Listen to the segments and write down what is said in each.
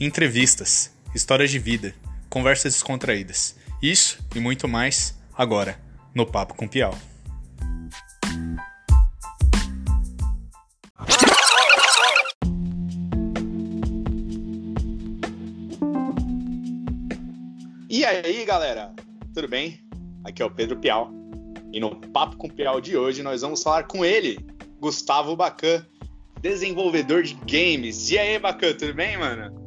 entrevistas, histórias de vida, conversas descontraídas. Isso e muito mais agora no Papo com Piau. E aí, galera? Tudo bem? Aqui é o Pedro Piau. E no Papo com Piau de hoje nós vamos falar com ele, Gustavo Bacan, desenvolvedor de games. E aí, Bacan, tudo bem, mano?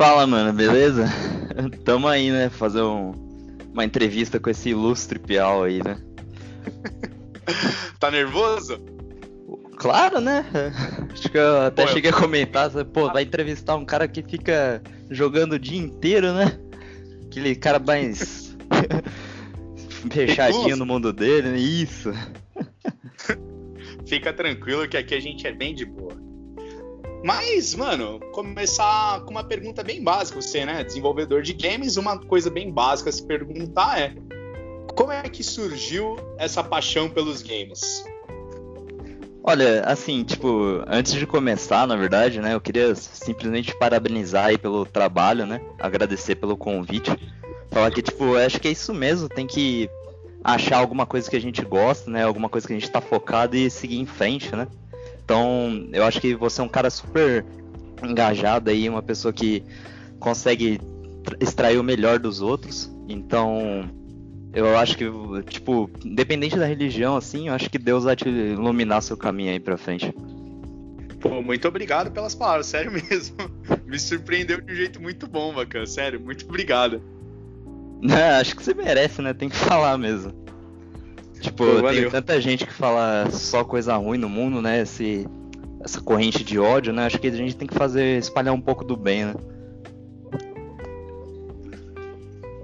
Fala, mano, beleza? Tamo aí, né? Fazer um, uma entrevista com esse ilustre Piau aí, né? tá nervoso? Claro, né? Acho que eu até pô, cheguei eu... a comentar, pô, vai entrevistar um cara que fica jogando o dia inteiro, né? Aquele cara mais fechadinho no mundo dele, né? Isso. Fica tranquilo que aqui a gente é bem de boa. Mas, mano, começar com uma pergunta bem básica. Você, né, desenvolvedor de games, uma coisa bem básica a se perguntar é: como é que surgiu essa paixão pelos games? Olha, assim, tipo, antes de começar, na verdade, né, eu queria simplesmente parabenizar aí pelo trabalho, né, agradecer pelo convite, falar que, tipo, acho que é isso mesmo, tem que achar alguma coisa que a gente gosta, né? Alguma coisa que a gente tá focado e seguir em frente, né? Então, eu acho que você é um cara super engajado aí, uma pessoa que consegue extrair o melhor dos outros. Então, eu acho que, tipo, independente da religião, assim, eu acho que Deus vai te iluminar seu caminho aí pra frente. Pô, muito obrigado pelas palavras, sério mesmo. Me surpreendeu de um jeito muito bom, bacana, sério, muito obrigado. acho que você merece, né? Tem que falar mesmo. Tipo, Pô, tem tanta gente que fala só coisa ruim no mundo, né? Esse, essa corrente de ódio, né? Acho que a gente tem que fazer espalhar um pouco do bem, né?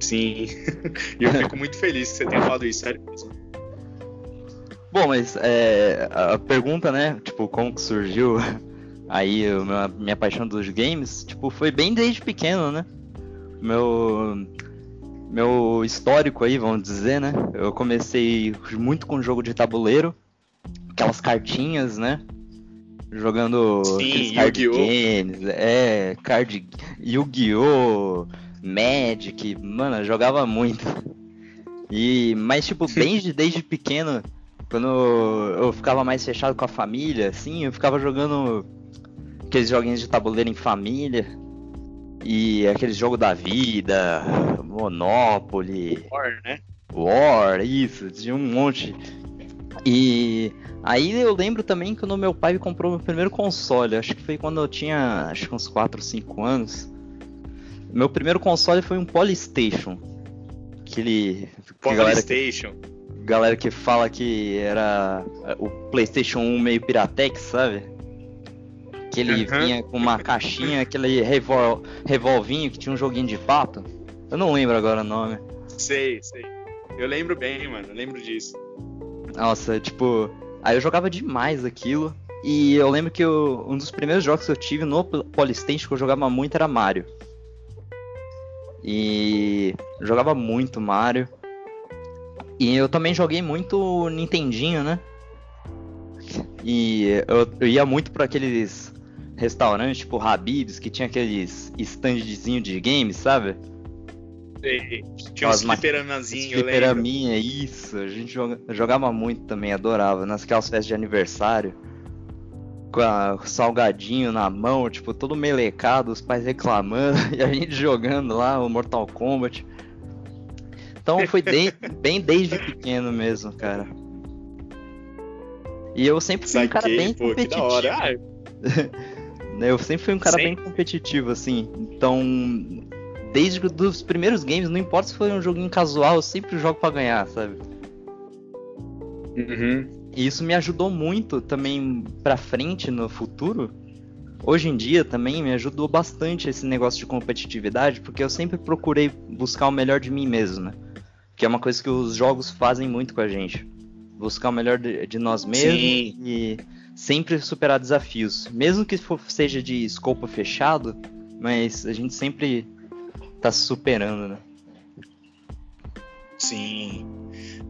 Sim. E eu fico muito feliz que você tenha falado isso, sério mesmo. Bom, mas é, a pergunta, né? Tipo, como que surgiu aí a minha, minha paixão dos games? Tipo, foi bem desde pequeno, né? Meu meu histórico aí, vamos dizer, né? Eu comecei muito com jogo de tabuleiro, aquelas cartinhas, né? Jogando Sim, card games, é, card Yu-Gi-Oh!, Magic, mano, jogava muito. E, mas tipo, desde, desde pequeno, quando eu ficava mais fechado com a família, assim, eu ficava jogando aqueles joguinhos de tabuleiro em família. E aqueles jogos da vida, Monopoly. War, né? War, isso, tinha um monte. E aí eu lembro também que quando meu pai comprou meu primeiro console, acho que foi quando eu tinha acho que uns 4, 5 anos. Meu primeiro console foi um Polystation. Aquele. Polystation. Galera, galera que fala que era o PlayStation 1 meio Piratex, sabe? Que ele uhum. vinha com uma caixinha, aquele revol, revolvinho que tinha um joguinho de pato. Eu não lembro agora o nome. Sei, sei. Eu lembro bem, mano. Eu lembro disso. Nossa, tipo. Aí eu jogava demais aquilo. E eu lembro que eu, um dos primeiros jogos que eu tive no Polystation que eu jogava muito era Mario. E eu jogava muito Mario. E eu também joguei muito Nintendinho, né? E eu, eu ia muito para aqueles restaurantes tipo Habib's que tinha aqueles standzinho de games, sabe? Tinha uns fliperamazinhos, Fliperaminha, isso. A gente joga, jogava muito também, adorava. Naquelas festas de aniversário. Com, a, salgadinho na mão, tipo, todo melecado, os pais reclamando e a gente jogando lá o Mortal Kombat. Então foi de, bem desde pequeno mesmo, cara. E eu sempre fui um cara bem pô, competitivo. eu sempre fui um cara bem competitivo, assim. Então, desde os primeiros games, não importa se foi um joguinho casual, eu sempre jogo para ganhar, sabe? Uhum. E isso me ajudou muito também pra frente no futuro. Hoje em dia também me ajudou bastante esse negócio de competitividade, porque eu sempre procurei buscar o melhor de mim mesmo, né? Que é uma coisa que os jogos fazem muito com a gente. Buscar o melhor de, de nós mesmos Sim. e sempre superar desafios. Mesmo que for, seja de escopo fechado, mas a gente sempre tá superando, né? Sim.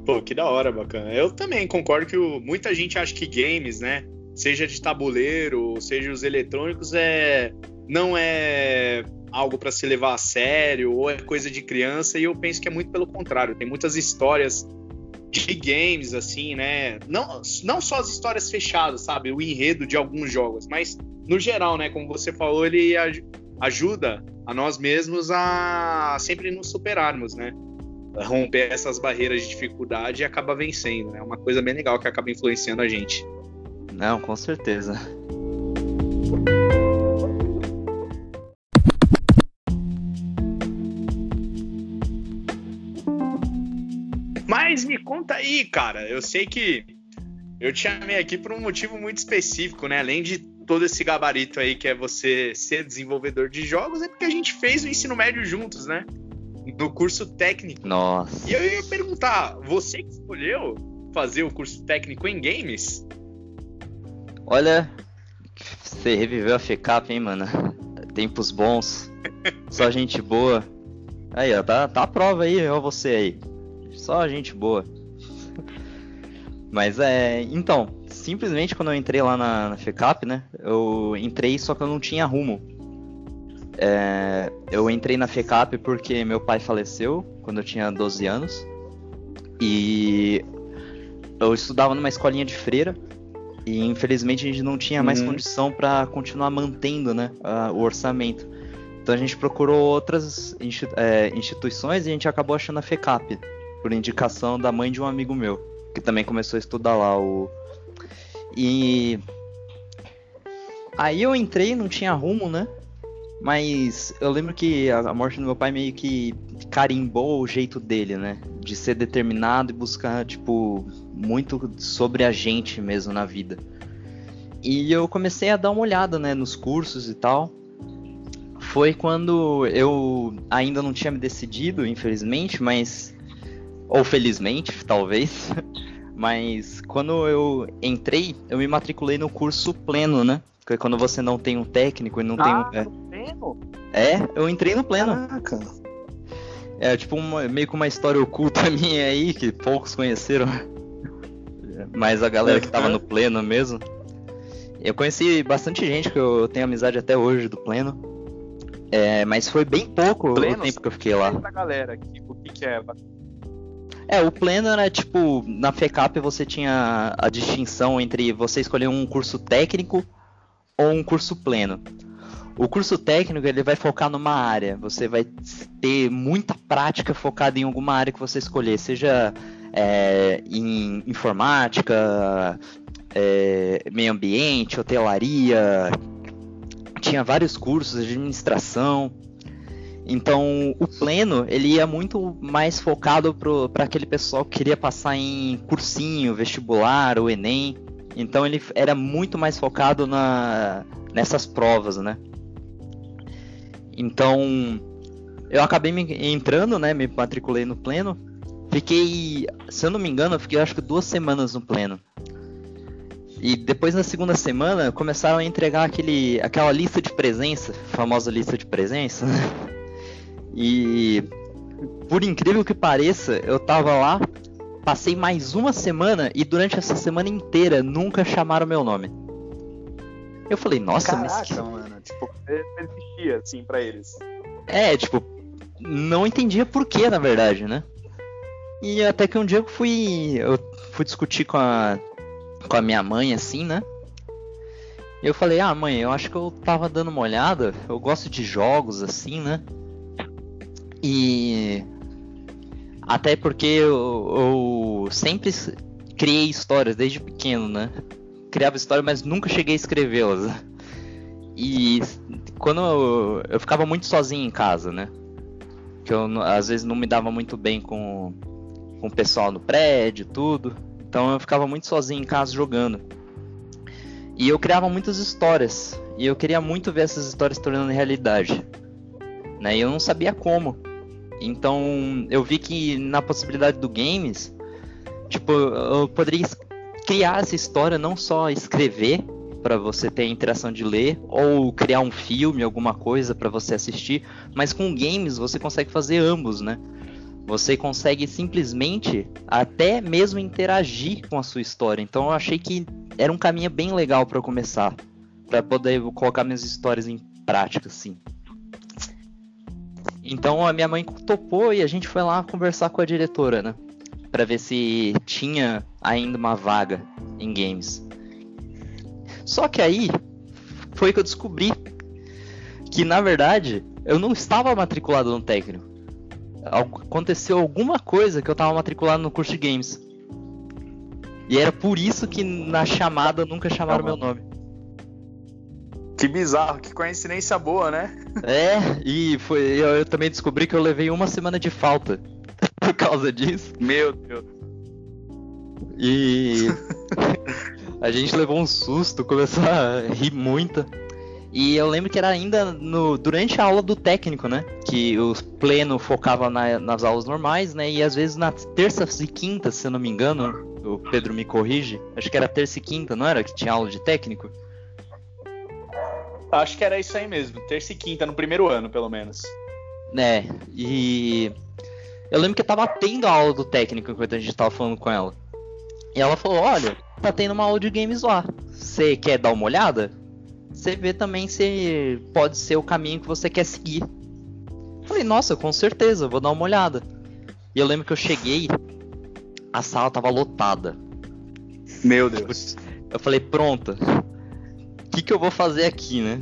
Pô, que da hora, bacana. Eu também concordo que o, muita gente acha que games, né? Seja de tabuleiro, seja os eletrônicos, é, não é algo para se levar a sério ou é coisa de criança e eu penso que é muito pelo contrário. Tem muitas histórias de games assim, né? Não, não só as histórias fechadas, sabe? O enredo de alguns jogos, mas no geral, né? Como você falou, ele ajuda a nós mesmos a sempre nos superarmos, né? romper essas barreiras de dificuldade e acaba vencendo. É né? uma coisa bem legal que acaba influenciando a gente. Não, com certeza. Me conta aí, cara. Eu sei que eu te chamei aqui por um motivo muito específico, né? Além de todo esse gabarito aí que é você ser desenvolvedor de jogos, é porque a gente fez o ensino médio juntos, né? No curso técnico. Nossa. E eu ia perguntar, você que escolheu fazer o curso técnico em games? Olha, você reviveu a FECAP, hein, mano? Tempos bons. Só gente boa. Aí, ó, tá, tá a prova aí, ó, você aí. Só gente boa. Mas é. Então, simplesmente quando eu entrei lá na, na FECAP, né? Eu entrei só que eu não tinha rumo. É, eu entrei na FECAP porque meu pai faleceu quando eu tinha 12 anos. E eu estudava numa escolinha de freira. E infelizmente a gente não tinha mais uhum. condição para continuar mantendo né, o orçamento. Então a gente procurou outras é, instituições e a gente acabou achando a FECAP, por indicação da mãe de um amigo meu, que também começou a estudar lá. O... E aí eu entrei, não tinha rumo, né? Mas eu lembro que a morte do meu pai meio que carimbou o jeito dele, né? De ser determinado e buscar, tipo, muito sobre a gente mesmo na vida. E eu comecei a dar uma olhada, né, nos cursos e tal. Foi quando eu ainda não tinha me decidido, infelizmente, mas. Ou felizmente, talvez. Mas quando eu entrei, eu me matriculei no curso pleno, né? Que é quando você não tem um técnico e não ah, tem um. É pleno? É, eu entrei no pleno. Caraca. É tipo uma, meio que uma história oculta minha aí, que poucos conheceram. Mas a galera que tava no pleno mesmo. Eu conheci bastante gente que eu tenho amizade até hoje do pleno. É, mas foi bem pouco pleno, o tempo que eu fiquei lá. galera, o que, que é? É, o pleno era tipo, na FECAP você tinha a distinção entre você escolher um curso técnico ou um curso pleno. O curso técnico ele vai focar numa área. Você vai ter muita prática focada em alguma área que você escolher, seja é, em informática, é, meio ambiente, hotelaria. Tinha vários cursos administração. Então, o pleno ele ia muito mais focado para aquele pessoal que queria passar em cursinho, vestibular, ou Enem. Então, ele era muito mais focado na, nessas provas, né? Então, eu acabei me entrando, né? Me matriculei no pleno. Fiquei, se eu não me engano, fiquei acho que duas semanas no pleno. E depois na segunda semana começaram a entregar aquele, aquela lista de presença, famosa lista de presença. E por incrível que pareça, eu tava lá, passei mais uma semana e durante essa semana inteira nunca chamaram meu nome. Eu falei, nossa, Caraca, mas. Que... mano, tipo, existia, assim, pra eles. É, tipo, não entendia por que, na verdade, né? E até que um dia eu fui. Eu fui discutir com a. com a minha mãe, assim, né? E eu falei, ah, mãe, eu acho que eu tava dando uma olhada. Eu gosto de jogos, assim, né? E. Até porque eu, eu sempre criei histórias desde pequeno, né? criava história, mas nunca cheguei a escrevê-las. E quando eu, eu, ficava muito sozinho em casa, né? Que eu às vezes não me dava muito bem com, com o pessoal no prédio, tudo. Então eu ficava muito sozinho em casa jogando. E eu criava muitas histórias. E eu queria muito ver essas histórias tornando realidade. Né? E eu não sabia como. Então eu vi que na possibilidade do games, tipo, eu poderia criar essa história, não só escrever para você ter a interação de ler ou criar um filme, alguma coisa para você assistir, mas com games você consegue fazer ambos, né? Você consegue simplesmente até mesmo interagir com a sua história. Então eu achei que era um caminho bem legal para começar, para poder colocar minhas histórias em prática, assim. Então a minha mãe topou e a gente foi lá conversar com a diretora, né? Pra ver se tinha ainda uma vaga em games. Só que aí foi que eu descobri que na verdade eu não estava matriculado no técnico. Aconteceu alguma coisa que eu estava matriculado no curso de games. E era por isso que na chamada nunca chamaram meu nome. Que bizarro, que coincidência boa, né? É, e foi, eu, eu também descobri que eu levei uma semana de falta por causa disso. Meu Deus. E a gente levou um susto, começou a rir muito. E eu lembro que era ainda no, durante a aula do técnico, né? Que o pleno focava na, nas aulas normais, né? E às vezes nas terças e quintas, se eu não me engano, o Pedro me corrige. Acho que era terça e quinta, não era? Que tinha aula de técnico? Acho que era isso aí mesmo, terça e quinta, no primeiro ano, pelo menos. É, e eu lembro que eu tava tendo a aula do técnico enquanto a gente tava falando com ela. E ela falou: Olha, tá tendo uma aula de games lá. Você quer dar uma olhada? Você vê também se pode ser o caminho que você quer seguir. Falei, nossa, com certeza, vou dar uma olhada. E eu lembro que eu cheguei, a sala tava lotada. Meu Deus. Eu falei, pronto. Que, que eu vou fazer aqui, né?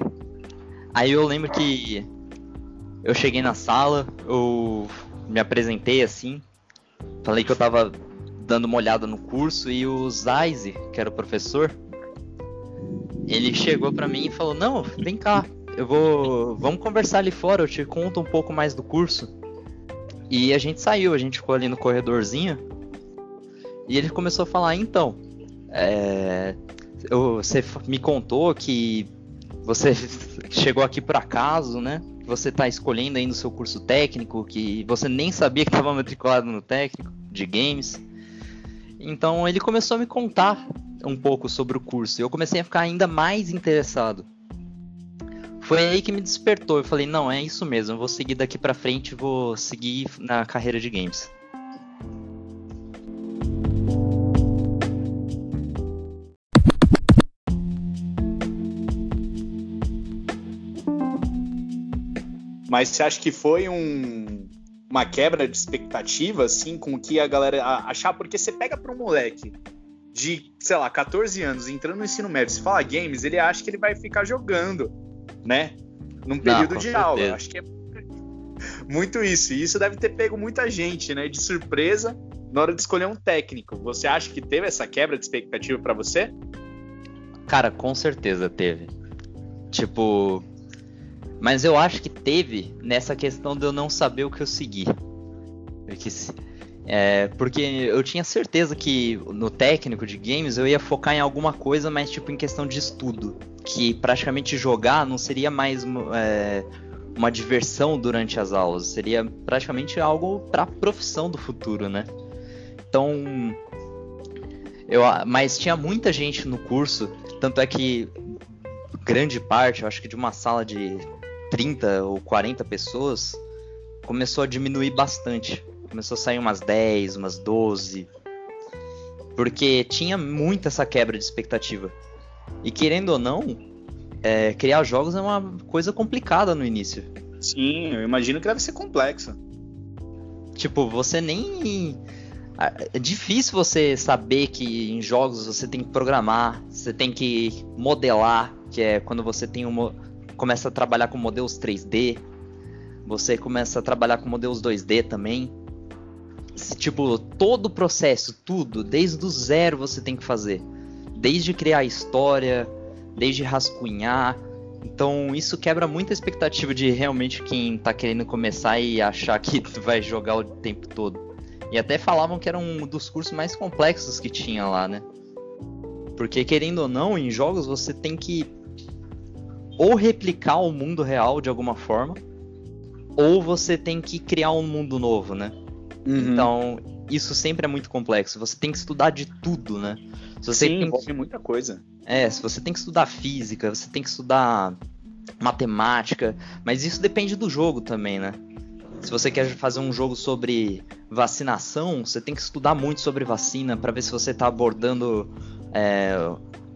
Aí eu lembro que eu cheguei na sala, eu me apresentei assim, falei que eu tava dando uma olhada no curso e o Zaize, que era o professor, ele chegou para mim e falou: "Não, vem cá, eu vou, vamos conversar ali fora, eu te conto um pouco mais do curso". E a gente saiu, a gente ficou ali no corredorzinho. E ele começou a falar: "Então, é, você me contou que você chegou aqui por acaso, né? Você está escolhendo ainda o seu curso técnico, que você nem sabia que estava matriculado no técnico de games. Então ele começou a me contar um pouco sobre o curso e eu comecei a ficar ainda mais interessado. Foi aí que me despertou. Eu falei: não, é isso mesmo, eu vou seguir daqui para frente, vou seguir na carreira de games. Mas você acha que foi um, uma quebra de expectativa, assim, com o que a galera achar? Porque você pega para um moleque de, sei lá, 14 anos, entrando no ensino médio, se fala games, ele acha que ele vai ficar jogando, né? Num período Não, de certeza. aula. Acho que é muito isso. E isso deve ter pego muita gente, né? De surpresa na hora de escolher um técnico. Você acha que teve essa quebra de expectativa para você? Cara, com certeza teve. Tipo, mas eu acho que teve nessa questão de eu não saber o que eu segui. É, porque eu tinha certeza que no técnico de games eu ia focar em alguma coisa, mas tipo em questão de estudo. Que praticamente jogar não seria mais é, uma diversão durante as aulas, seria praticamente algo para a profissão do futuro, né? Então, eu, mas tinha muita gente no curso, tanto é que grande parte, eu acho que de uma sala de 30 ou 40 pessoas, começou a diminuir bastante. Começou a sair umas 10, umas 12. Porque tinha muito essa quebra de expectativa. E querendo ou não, é, criar jogos é uma coisa complicada no início. Sim, eu imagino que deve ser complexo. Tipo, você nem. É difícil você saber que em jogos você tem que programar, você tem que modelar, que é quando você tem um, começa a trabalhar com modelos 3D, você começa a trabalhar com modelos 2D também. Tipo, todo o processo, tudo, desde o zero você tem que fazer. Desde criar a história, desde rascunhar. Então isso quebra muita expectativa de realmente quem tá querendo começar e achar que vai jogar o tempo todo. E até falavam que era um dos cursos mais complexos que tinha lá, né? Porque querendo ou não, em jogos você tem que ou replicar o mundo real de alguma forma, ou você tem que criar um mundo novo, né? Uhum. Então, isso sempre é muito complexo. Você tem que estudar de tudo, né? Se você Sim, envolve muita coisa. É, se você tem que estudar física, você tem que estudar matemática, mas isso depende do jogo também, né? Se você quer fazer um jogo sobre vacinação, você tem que estudar muito sobre vacina para ver se você está abordando é,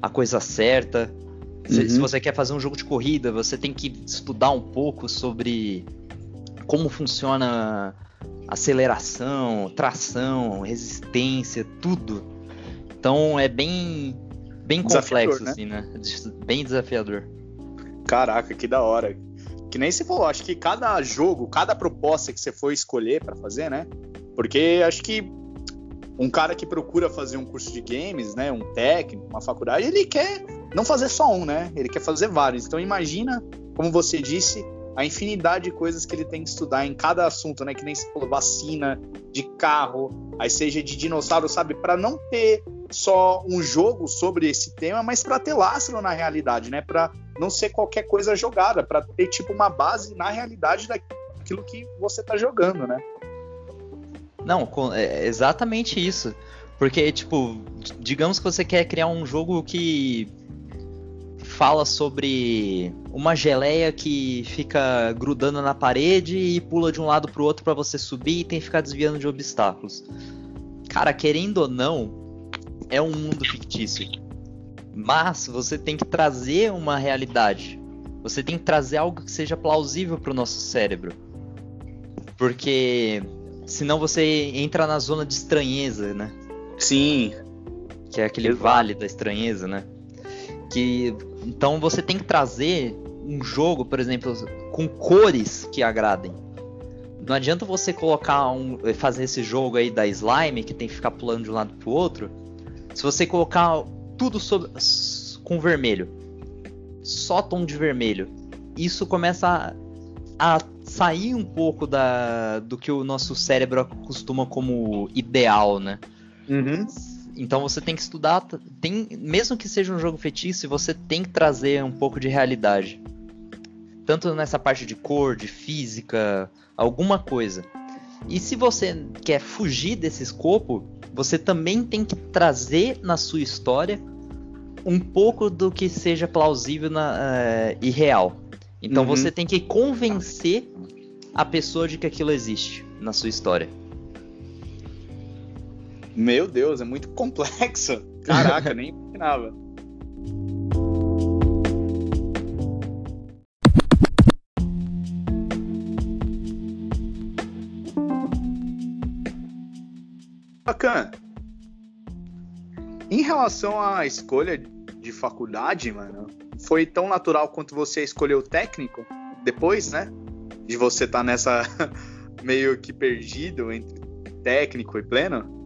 a coisa certa. Se, uhum. se, você quer fazer um jogo de corrida, você tem que estudar um pouco sobre como funciona aceleração, tração, resistência, tudo. Então é bem bem complexo né? assim, né? Bem desafiador. Caraca, que da hora. Que nem você falou, acho que cada jogo, cada proposta que você for escolher para fazer, né? Porque acho que um cara que procura fazer um curso de games, né, um técnico, uma faculdade, ele quer não fazer só um, né? Ele quer fazer vários. Então imagina, como você disse, a infinidade de coisas que ele tem que estudar em cada assunto, né? Que nem se falou, vacina, de carro, aí seja de dinossauro, sabe? Para não ter só um jogo sobre esse tema, mas para ter lastro na realidade, né? Para não ser qualquer coisa jogada, para ter tipo uma base na realidade daquilo que você tá jogando, né? Não, é exatamente isso. Porque, tipo, digamos que você quer criar um jogo que fala sobre uma geleia que fica grudando na parede e pula de um lado pro outro para você subir e tem que ficar desviando de obstáculos. Cara, querendo ou não, é um mundo fictício. Mas você tem que trazer uma realidade. Você tem que trazer algo que seja plausível para o nosso cérebro. Porque senão você entra na zona de estranheza, né? Sim. Que é aquele Exato. vale da estranheza, né? Que então você tem que trazer um jogo, por exemplo, com cores que agradem. Não adianta você colocar um, fazer esse jogo aí da slime que tem que ficar pulando de um lado pro outro. Se você colocar tudo sobre, com vermelho, só tom de vermelho, isso começa a, a sair um pouco da, do que o nosso cérebro acostuma como ideal, né? Uhum. Então você tem que estudar, tem, mesmo que seja um jogo fetício, você tem que trazer um pouco de realidade. Tanto nessa parte de cor, de física, alguma coisa. E se você quer fugir desse escopo, você também tem que trazer na sua história um pouco do que seja plausível na, uh, e real. Então uhum. você tem que convencer a pessoa de que aquilo existe na sua história. Meu Deus, é muito complexo. Caraca, nem imaginava. Bacana. Em relação à escolha de faculdade, mano, foi tão natural quanto você escolheu o técnico depois, né? De você estar tá nessa meio que perdido entre técnico e pleno?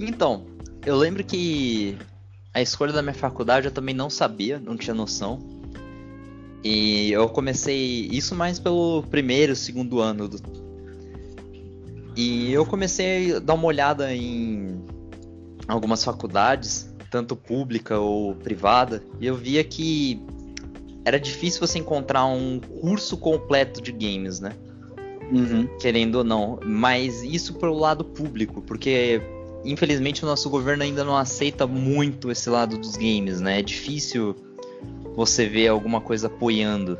Então, eu lembro que a escolha da minha faculdade eu também não sabia, não tinha noção. E eu comecei isso mais pelo primeiro, segundo ano. Do... E eu comecei a dar uma olhada em algumas faculdades, tanto pública ou privada, e eu via que era difícil você encontrar um curso completo de games, né? Uhum. Querendo ou não. Mas isso pelo lado público, porque infelizmente o nosso governo ainda não aceita muito esse lado dos games, né? É difícil você ver alguma coisa apoiando.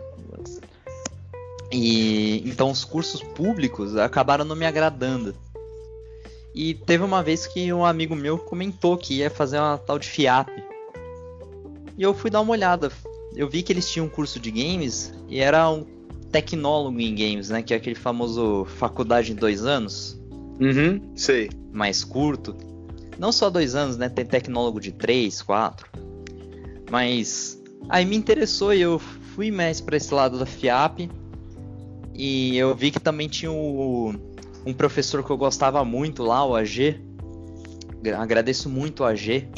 E então os cursos públicos acabaram não me agradando. E teve uma vez que um amigo meu comentou que ia fazer uma tal de FIAP. E eu fui dar uma olhada. Eu vi que eles tinham um curso de games e era um tecnólogo em games, né? Que é aquele famoso faculdade em dois anos. Uhum, sei. Mais curto. Não só dois anos, né? Tem tecnólogo de três, quatro. Mas aí me interessou e eu fui mais para esse lado da FIAP. E eu vi que também tinha o, um professor que eu gostava muito lá, o AG. Agradeço muito o AG.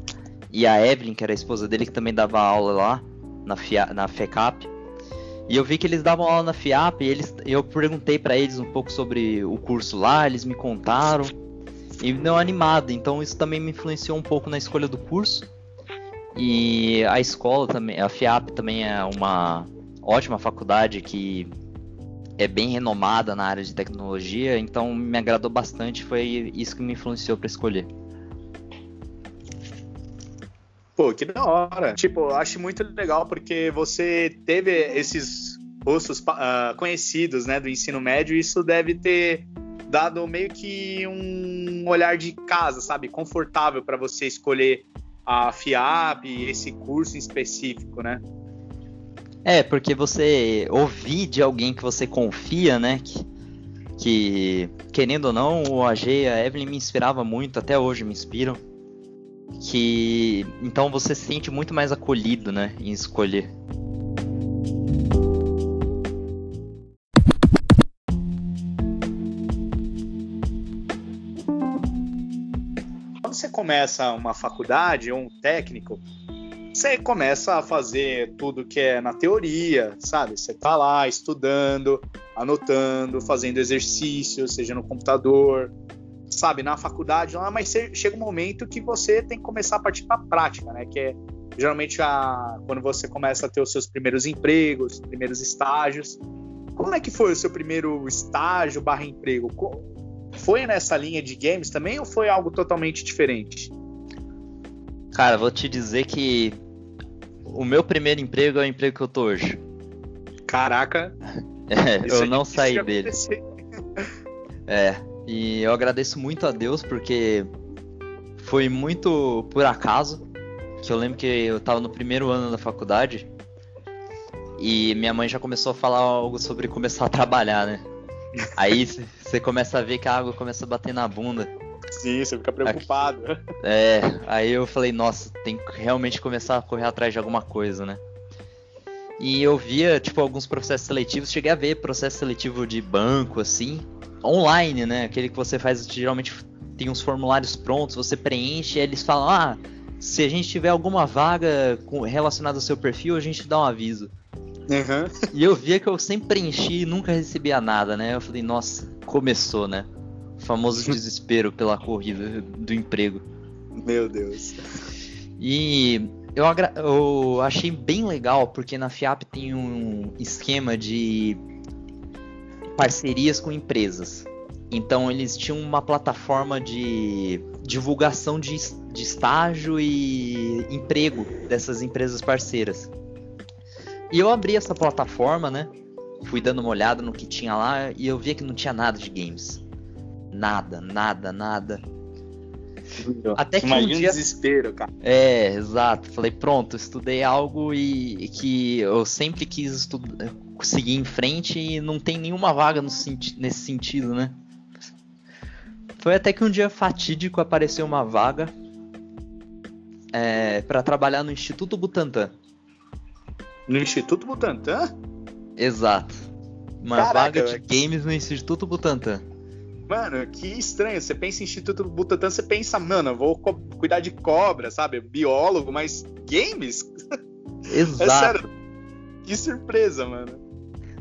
E a Evelyn, que era a esposa dele, que também dava aula lá na, FIA, na FECAP. E eu vi que eles davam aula na FIAP e eles, eu perguntei para eles um pouco sobre o curso lá, eles me contaram e deu animado. Então isso também me influenciou um pouco na escolha do curso. E a escola também, a FIAP também é uma ótima faculdade que é bem renomada na área de tecnologia, então me agradou bastante, foi isso que me influenciou para escolher. Pô, que da hora. Tipo, acho muito legal porque você teve esses rostos uh, conhecidos, né, do ensino médio, e isso deve ter dado meio que um olhar de casa, sabe, confortável para você escolher a FIAP, esse curso em específico, né? É, porque você ouvir de alguém que você confia, né? Que, que querendo ou não, o AG e a Evelyn me inspirava muito, até hoje me inspiram. Que então você se sente muito mais acolhido, né, em escolher. Quando você começa uma faculdade ou um técnico, você começa a fazer tudo que é na teoria, sabe? Você tá lá estudando, anotando, fazendo exercício, seja no computador, sabe, na faculdade lá, mas chega um momento que você tem que começar a partir para a prática, né? Que é geralmente a, quando você começa a ter os seus primeiros empregos, primeiros estágios. Como é que foi o seu primeiro estágio barra emprego? Foi nessa linha de games também ou foi algo totalmente diferente? Cara, vou te dizer que o meu primeiro emprego é o emprego que eu tô hoje. Caraca! É, eu não saí dele. É, e eu agradeço muito a Deus porque foi muito por acaso que eu lembro que eu tava no primeiro ano da faculdade e minha mãe já começou a falar algo sobre começar a trabalhar, né? Aí você começa a ver que a água começa a bater na bunda. Sim, você fica preocupado. É, aí eu falei, nossa, tem que realmente começar a correr atrás de alguma coisa, né? E eu via, tipo, alguns processos seletivos, cheguei a ver processo seletivo de banco, assim, online, né? Aquele que você faz, geralmente tem uns formulários prontos, você preenche e eles falam, ah, se a gente tiver alguma vaga relacionada ao seu perfil, a gente dá um aviso. Uhum. E eu via que eu sempre preenchi e nunca recebia nada, né? Eu falei, nossa, começou, né? O famoso desespero pela corrida do emprego. Meu Deus. E eu, eu achei bem legal, porque na FIAP tem um esquema de parcerias com empresas. Então eles tinham uma plataforma de divulgação de, de estágio e emprego dessas empresas parceiras. E eu abri essa plataforma, né? Fui dando uma olhada no que tinha lá e eu via que não tinha nada de games. Nada, nada, nada. Até que Imagina um dia... desespero, cara. É, exato. Falei, pronto, estudei algo e que eu sempre quis estudar, seguir em frente e não tem nenhuma vaga senti nesse sentido, né? Foi até que um dia fatídico apareceu uma vaga é, para trabalhar no Instituto Butantan. No Instituto Butantan? Exato. Uma Caraca, vaga de games no Instituto Butantan. Mano, que estranho. Você pensa em Instituto Butantan, você pensa, mano, eu vou cuidar de cobra, sabe? Biólogo, mas games? Exato. É sério. Que surpresa, mano.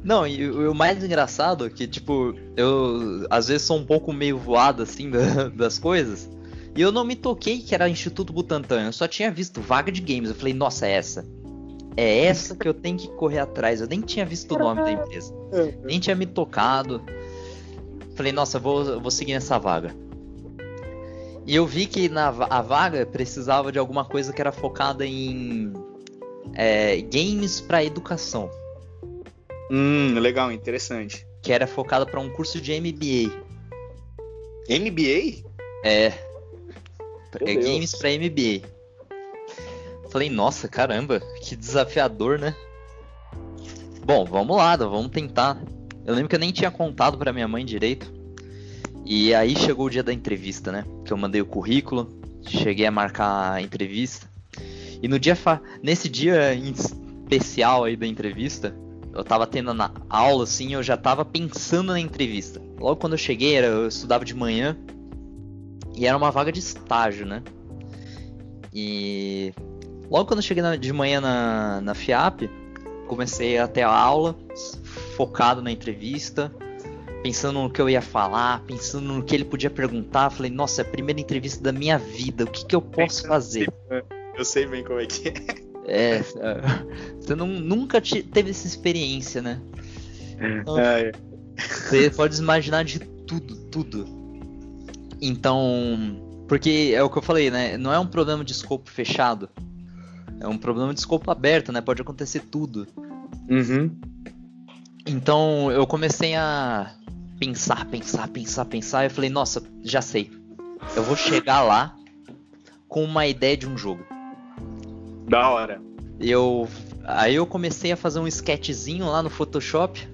Não, e o mais engraçado é que, tipo, eu às vezes sou um pouco meio voado, assim, da, das coisas. E eu não me toquei que era Instituto Butantan. Eu só tinha visto vaga de games. Eu falei, nossa, é essa. É essa que eu tenho que correr atrás. Eu nem tinha visto o nome da empresa. Nem tinha me tocado. Falei, nossa, vou, vou seguir nessa vaga. E eu vi que na, a vaga precisava de alguma coisa que era focada em é, games para educação. Hum, legal, interessante. Que era focada para um curso de MBA. MBA? É. Meu é Deus. games para MBA. Falei, nossa, caramba, que desafiador, né? Bom, vamos lá, vamos tentar. Eu lembro que eu nem tinha contado para minha mãe direito. E aí chegou o dia da entrevista, né? Que eu mandei o currículo, cheguei a marcar a entrevista. E no dia fa... nesse dia especial aí da entrevista, eu tava tendo na aula assim, eu já tava pensando na entrevista. Logo quando eu cheguei, eu estudava de manhã e era uma vaga de estágio, né? E logo quando eu cheguei de manhã na, na FIAP, comecei a ter a aula focado na entrevista, pensando no que eu ia falar, pensando no que ele podia perguntar. Falei, nossa, é a primeira entrevista da minha vida, o que, que eu posso fazer? Eu sei bem como é que é. É, é você não, nunca te, teve essa experiência, né? Então, é. Você pode imaginar de tudo, tudo. Então, porque é o que eu falei, né? Não é um problema de escopo fechado. É um problema de escopo aberto, né? Pode acontecer tudo. Uhum. Então eu comecei a pensar, pensar, pensar, pensar. E eu falei, nossa, já sei. Eu vou chegar lá com uma ideia de um jogo. Da hora. Eu aí eu comecei a fazer um sketchzinho lá no Photoshop,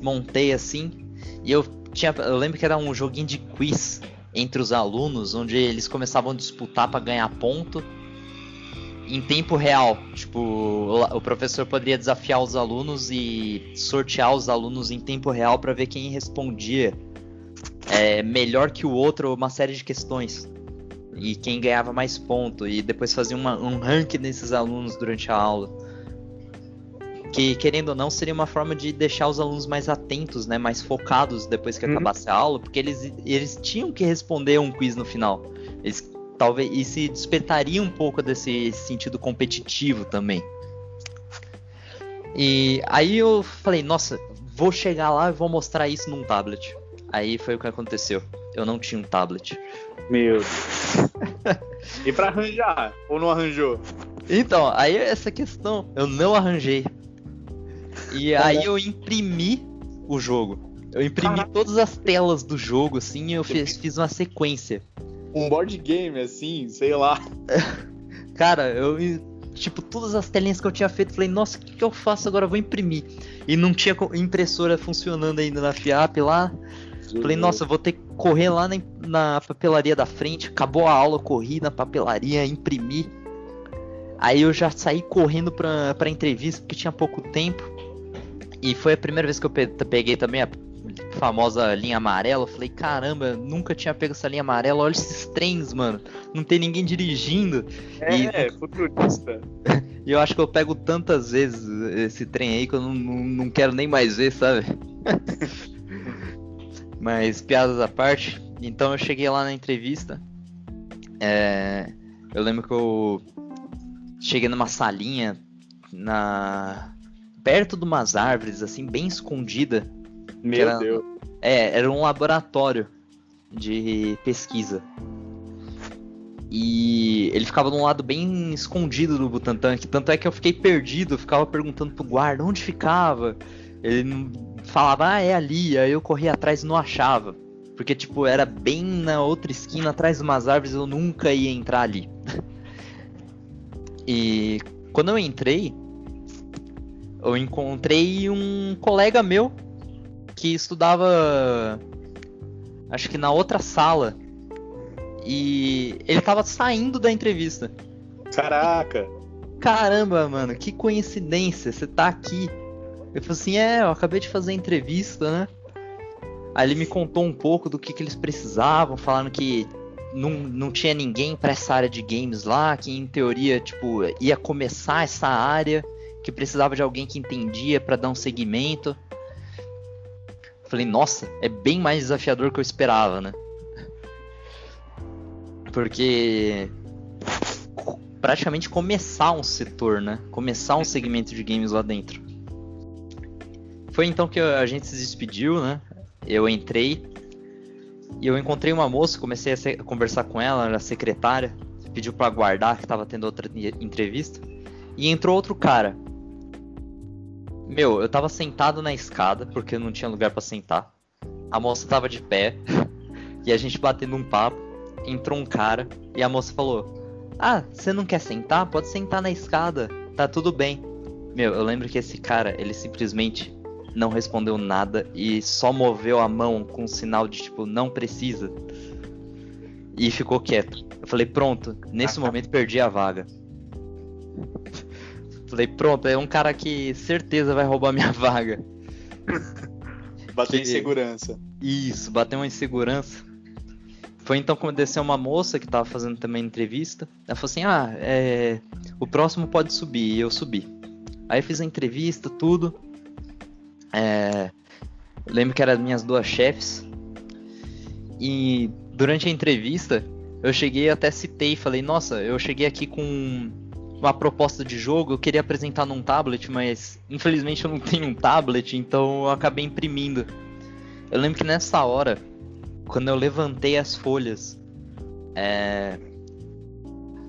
montei assim, e eu tinha, eu lembro que era um joguinho de quiz entre os alunos, onde eles começavam a disputar para ganhar ponto em tempo real. Tipo, o professor poderia desafiar os alunos e sortear os alunos em tempo real para ver quem respondia é, melhor que o outro uma série de questões. E quem ganhava mais ponto. E depois fazia uma, um ranking desses alunos durante a aula. Que, querendo ou não, seria uma forma de deixar os alunos mais atentos, né? Mais focados depois que uhum. acabasse a aula. Porque eles, eles tinham que responder um quiz no final. Eles talvez e se despertaria um pouco desse sentido competitivo também. E aí eu falei, nossa, vou chegar lá e vou mostrar isso num tablet. Aí foi o que aconteceu. Eu não tinha um tablet. Meu Deus. e para arranjar? Ou não arranjou? Então, aí essa questão, eu não arranjei. E aí eu imprimi o jogo. Eu imprimi Caraca. todas as telas do jogo, assim, e eu fiz, fiz uma sequência um board game, assim, sei lá. Cara, eu. Tipo, todas as telinhas que eu tinha feito, falei, nossa, o que, que eu faço agora? Eu vou imprimir. E não tinha impressora funcionando ainda na FIAP lá. Falei, nossa, vou ter que correr lá na, na, papelaria da frente. Acabou a aula, corri na papelaria, imprimi. Aí eu já saí correndo pra, pra entrevista, porque tinha pouco tempo. E foi a primeira vez que eu peguei também a famosa linha amarela. Eu falei, caramba, nunca tinha pego essa linha amarela. Olha esses trens, mano. Não tem ninguém dirigindo. É, e... futurista. E eu acho que eu pego tantas vezes esse trem aí que eu não, não, não quero nem mais ver, sabe? Mas piadas à parte. Então eu cheguei lá na entrevista. É... Eu lembro que eu cheguei numa salinha na perto de umas árvores, assim, bem escondida. Meu era, Deus. É, era um laboratório de pesquisa. E ele ficava num lado bem escondido do Butantan, que tanto é que eu fiquei perdido, ficava perguntando pro guarda onde ficava. Ele falava, ah, é ali, aí eu corria atrás e não achava. Porque, tipo, era bem na outra esquina, atrás de umas árvores, eu nunca ia entrar ali. e quando eu entrei, eu encontrei um colega meu que estudava acho que na outra sala. E ele tava saindo da entrevista. Caraca! Caramba, mano, que coincidência, você tá aqui. Eu falei assim, é, eu acabei de fazer a entrevista, né? Aí ele me contou um pouco do que, que eles precisavam, falando que não, não tinha ninguém para essa área de games lá, que em teoria, tipo, ia começar essa área, que precisava de alguém que entendia para dar um segmento. Falei, nossa, é bem mais desafiador que eu esperava, né? Porque praticamente começar um setor, né? Começar um segmento de games lá dentro. Foi então que a gente se despediu, né? Eu entrei e eu encontrei uma moça, comecei a conversar com ela, era secretária, pediu para aguardar que estava tendo outra entrevista. E entrou outro cara, meu, eu tava sentado na escada porque não tinha lugar para sentar. A moça tava de pé e a gente batendo um papo. Entrou um cara e a moça falou: Ah, você não quer sentar? Pode sentar na escada, tá tudo bem. Meu, eu lembro que esse cara, ele simplesmente não respondeu nada e só moveu a mão com um sinal de tipo, não precisa. E ficou quieto. Eu falei, pronto, nesse momento perdi a vaga. Falei, pronto, é um cara que certeza vai roubar minha vaga. Bateu que... insegurança. Isso, bateu uma insegurança. Foi então quando desceu uma moça que tava fazendo também entrevista. Ela falou assim: Ah, é... o próximo pode subir. E eu subi. Aí eu fiz a entrevista, tudo. É... Lembro que eram minhas duas chefes. E durante a entrevista, eu cheguei até citei, falei: Nossa, eu cheguei aqui com uma proposta de jogo, eu queria apresentar num tablet, mas infelizmente eu não tenho um tablet, então eu acabei imprimindo. Eu lembro que nessa hora, quando eu levantei as folhas, é...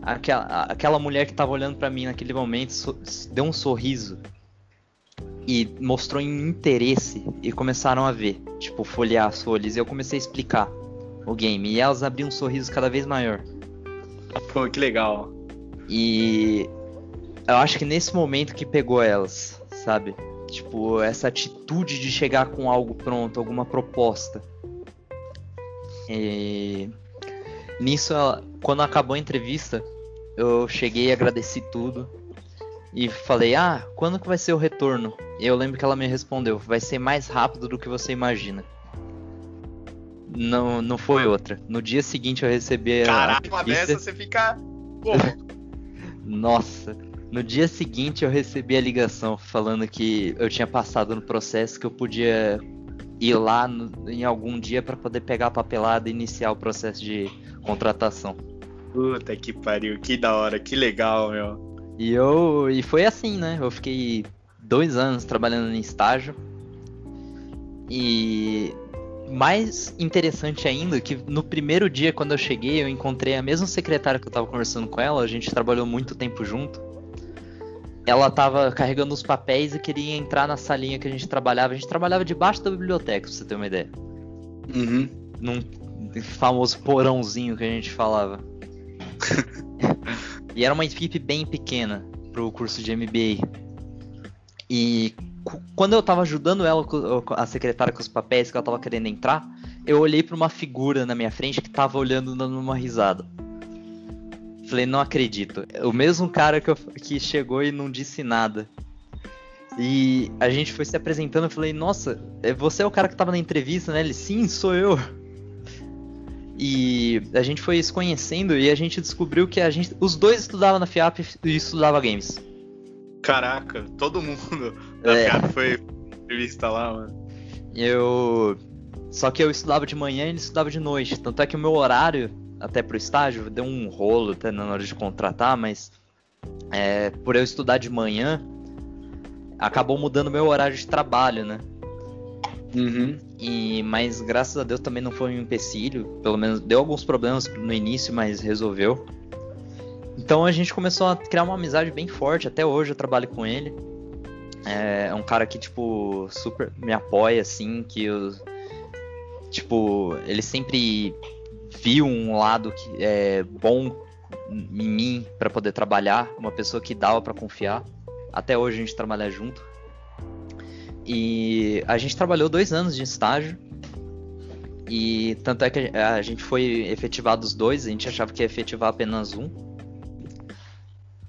aquela, aquela mulher que estava olhando para mim naquele momento so... deu um sorriso e mostrou interesse e começaram a ver, tipo, folhear as folhas. E eu comecei a explicar o game e elas abriam um sorriso cada vez maior. Pô, que legal. E eu acho que nesse momento que pegou elas, sabe? Tipo, essa atitude de chegar com algo pronto, alguma proposta. E nisso, quando acabou a entrevista, eu cheguei e agradeci tudo. E falei, ah, quando que vai ser o retorno? E eu lembro que ela me respondeu, vai ser mais rápido do que você imagina. Não, não foi outra. No dia seguinte eu recebi Caraca, uma dessa você fica. Nossa. No dia seguinte eu recebi a ligação falando que eu tinha passado no processo, que eu podia ir lá no, em algum dia para poder pegar a papelada e iniciar o processo de contratação. Puta que pariu, que da hora, que legal, meu. E eu. E foi assim, né? Eu fiquei dois anos trabalhando em estágio. E mais interessante ainda que no primeiro dia quando eu cheguei, eu encontrei a mesma secretária que eu tava conversando com ela, a gente trabalhou muito tempo junto. Ela tava carregando os papéis e queria entrar na salinha que a gente trabalhava. A gente trabalhava debaixo da biblioteca, pra você ter uma ideia. Uhum. Num famoso porãozinho que a gente falava. e era uma equipe bem pequena pro curso de MBA. E quando eu tava ajudando ela, a secretária com os papéis que ela tava querendo entrar, eu olhei para uma figura na minha frente que tava olhando dando uma risada. Falei, não acredito. O mesmo cara que, eu, que chegou e não disse nada. E a gente foi se apresentando, eu falei, nossa, é, você é o cara que tava na entrevista, né? Ele, sim, sou eu. E a gente foi se conhecendo e a gente descobriu que a gente, os dois estudavam na FIAP e estudava games. Caraca, todo mundo da é. FIAP foi entrevista lá, mano. Eu. Só que eu estudava de manhã e ele estudava de noite. Tanto é que o meu horário, até pro estágio, deu um rolo até na hora de contratar, mas é, por eu estudar de manhã, acabou mudando meu horário de trabalho, né? Uhum. E, mas graças a Deus também não foi um empecilho. Pelo menos deu alguns problemas no início, mas resolveu. Então a gente começou a criar uma amizade bem forte. Até hoje eu trabalho com ele. É, um cara que, tipo, super me apoia, assim, que eu. Tipo, ele sempre viu um lado que é bom em mim para poder trabalhar, uma pessoa que dava para confiar. Até hoje a gente trabalha junto. E a gente trabalhou dois anos de estágio. E tanto é que a gente foi efetivado os dois, a gente achava que ia efetivar apenas um.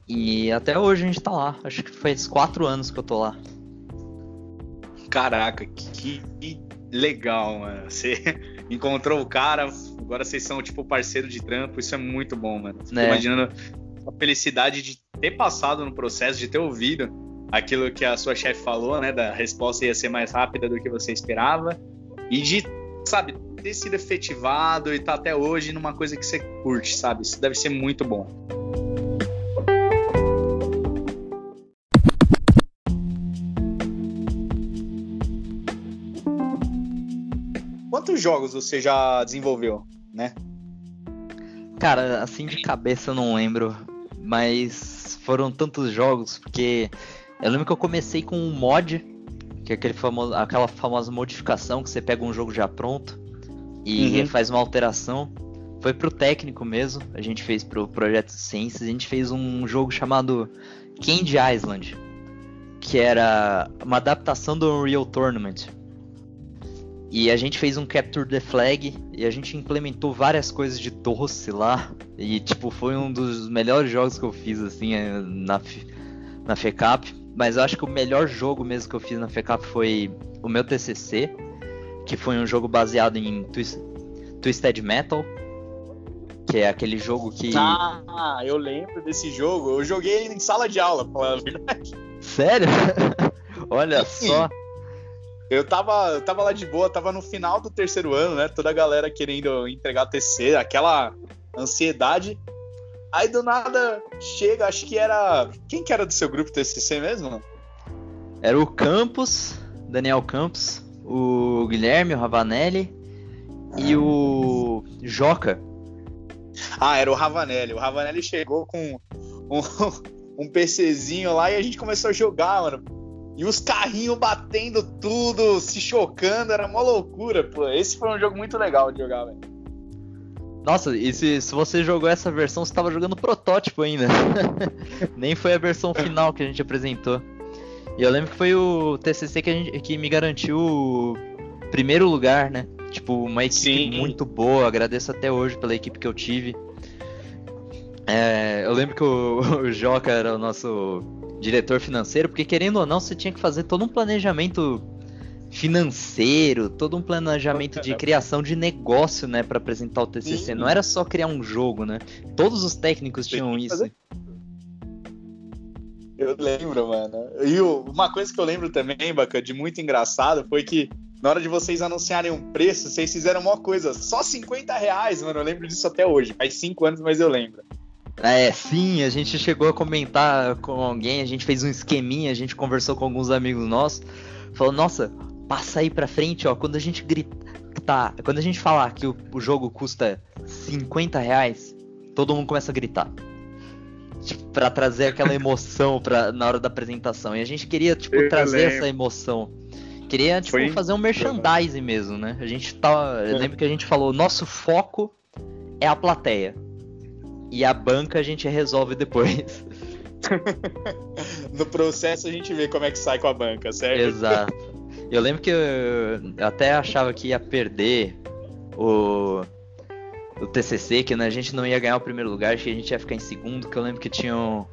E até hoje a gente tá lá. Acho que faz quatro anos que eu tô lá. Caraca, que, que legal, mano. Você encontrou o cara, agora vocês são tipo parceiro de trampo, isso é muito bom, mano. Fico é. imaginando a felicidade de ter passado no processo, de ter ouvido aquilo que a sua chefe falou, né? Da resposta ia ser mais rápida do que você esperava. E de, sabe, ter sido efetivado e tá até hoje numa coisa que você curte, sabe? Isso deve ser muito bom. Quantos jogos você já desenvolveu, né? Cara, assim de cabeça eu não lembro, mas foram tantos jogos, porque eu lembro que eu comecei com um mod, que é aquele famoso, aquela famosa modificação que você pega um jogo já pronto e uhum. faz uma alteração. Foi pro técnico mesmo, a gente fez pro Projeto Ciências, a gente fez um jogo chamado Candy Island, que era uma adaptação do Unreal Tournament. E a gente fez um Capture the Flag e a gente implementou várias coisas de doce lá. E tipo, foi um dos melhores jogos que eu fiz assim na, na FECAP. Mas eu acho que o melhor jogo mesmo que eu fiz na FECAP foi o meu TCC, que foi um jogo baseado em Twist, Twisted Metal, que é aquele jogo que. Ah, eu lembro desse jogo. Eu joguei em sala de aula, pra falar a verdade. Sério? Olha Sim. só. Eu tava, eu tava lá de boa, tava no final do terceiro ano, né? Toda a galera querendo entregar o TCC, aquela ansiedade. Aí do nada chega, acho que era. Quem que era do seu grupo TCC mesmo? Era o Campos, Daniel Campos, o Guilherme, o Ravanelli e o Joca. Ah, era o Ravanelli. O Ravanelli chegou com um, um PCzinho lá e a gente começou a jogar, mano. E os carrinhos batendo tudo, se chocando, era uma loucura, pô. Esse foi um jogo muito legal de jogar, velho. Nossa, e se, se você jogou essa versão, você tava jogando protótipo ainda. Nem foi a versão final que a gente apresentou. E eu lembro que foi o TCC que, gente, que me garantiu o primeiro lugar, né? Tipo, uma equipe Sim. muito boa. Agradeço até hoje pela equipe que eu tive. É, eu lembro que o, o Joca era o nosso diretor financeiro, porque querendo ou não, você tinha que fazer todo um planejamento financeiro, todo um planejamento de criação de negócio, né, para apresentar o TCC. Sim. Não era só criar um jogo, né? Todos os técnicos tinham isso. Eu lembro, mano. E uma coisa que eu lembro também, Baca, de muito engraçado, foi que na hora de vocês anunciarem um preço, vocês fizeram uma coisa, só 50 reais, mano. Eu lembro disso até hoje. Faz 5 anos, mas eu lembro. É, sim, a gente chegou a comentar com alguém, a gente fez um esqueminha, a gente conversou com alguns amigos nossos, falou, nossa, passa aí pra frente, ó, quando a gente grita, tá, quando a gente falar que o, o jogo custa 50 reais, todo mundo começa a gritar. Tipo, pra trazer aquela emoção pra, na hora da apresentação. E a gente queria, tipo, eu trazer lembro. essa emoção. Queria, tipo, Foi... fazer um merchandising mesmo, né? A gente tá. Eu lembro que a gente falou, nosso foco é a plateia. E a banca a gente resolve depois. no processo a gente vê como é que sai com a banca, certo? Exato. Eu lembro que eu até achava que ia perder o, o TCC, que né, a gente não ia ganhar o primeiro lugar, que a gente ia ficar em segundo, que eu lembro que tinha um,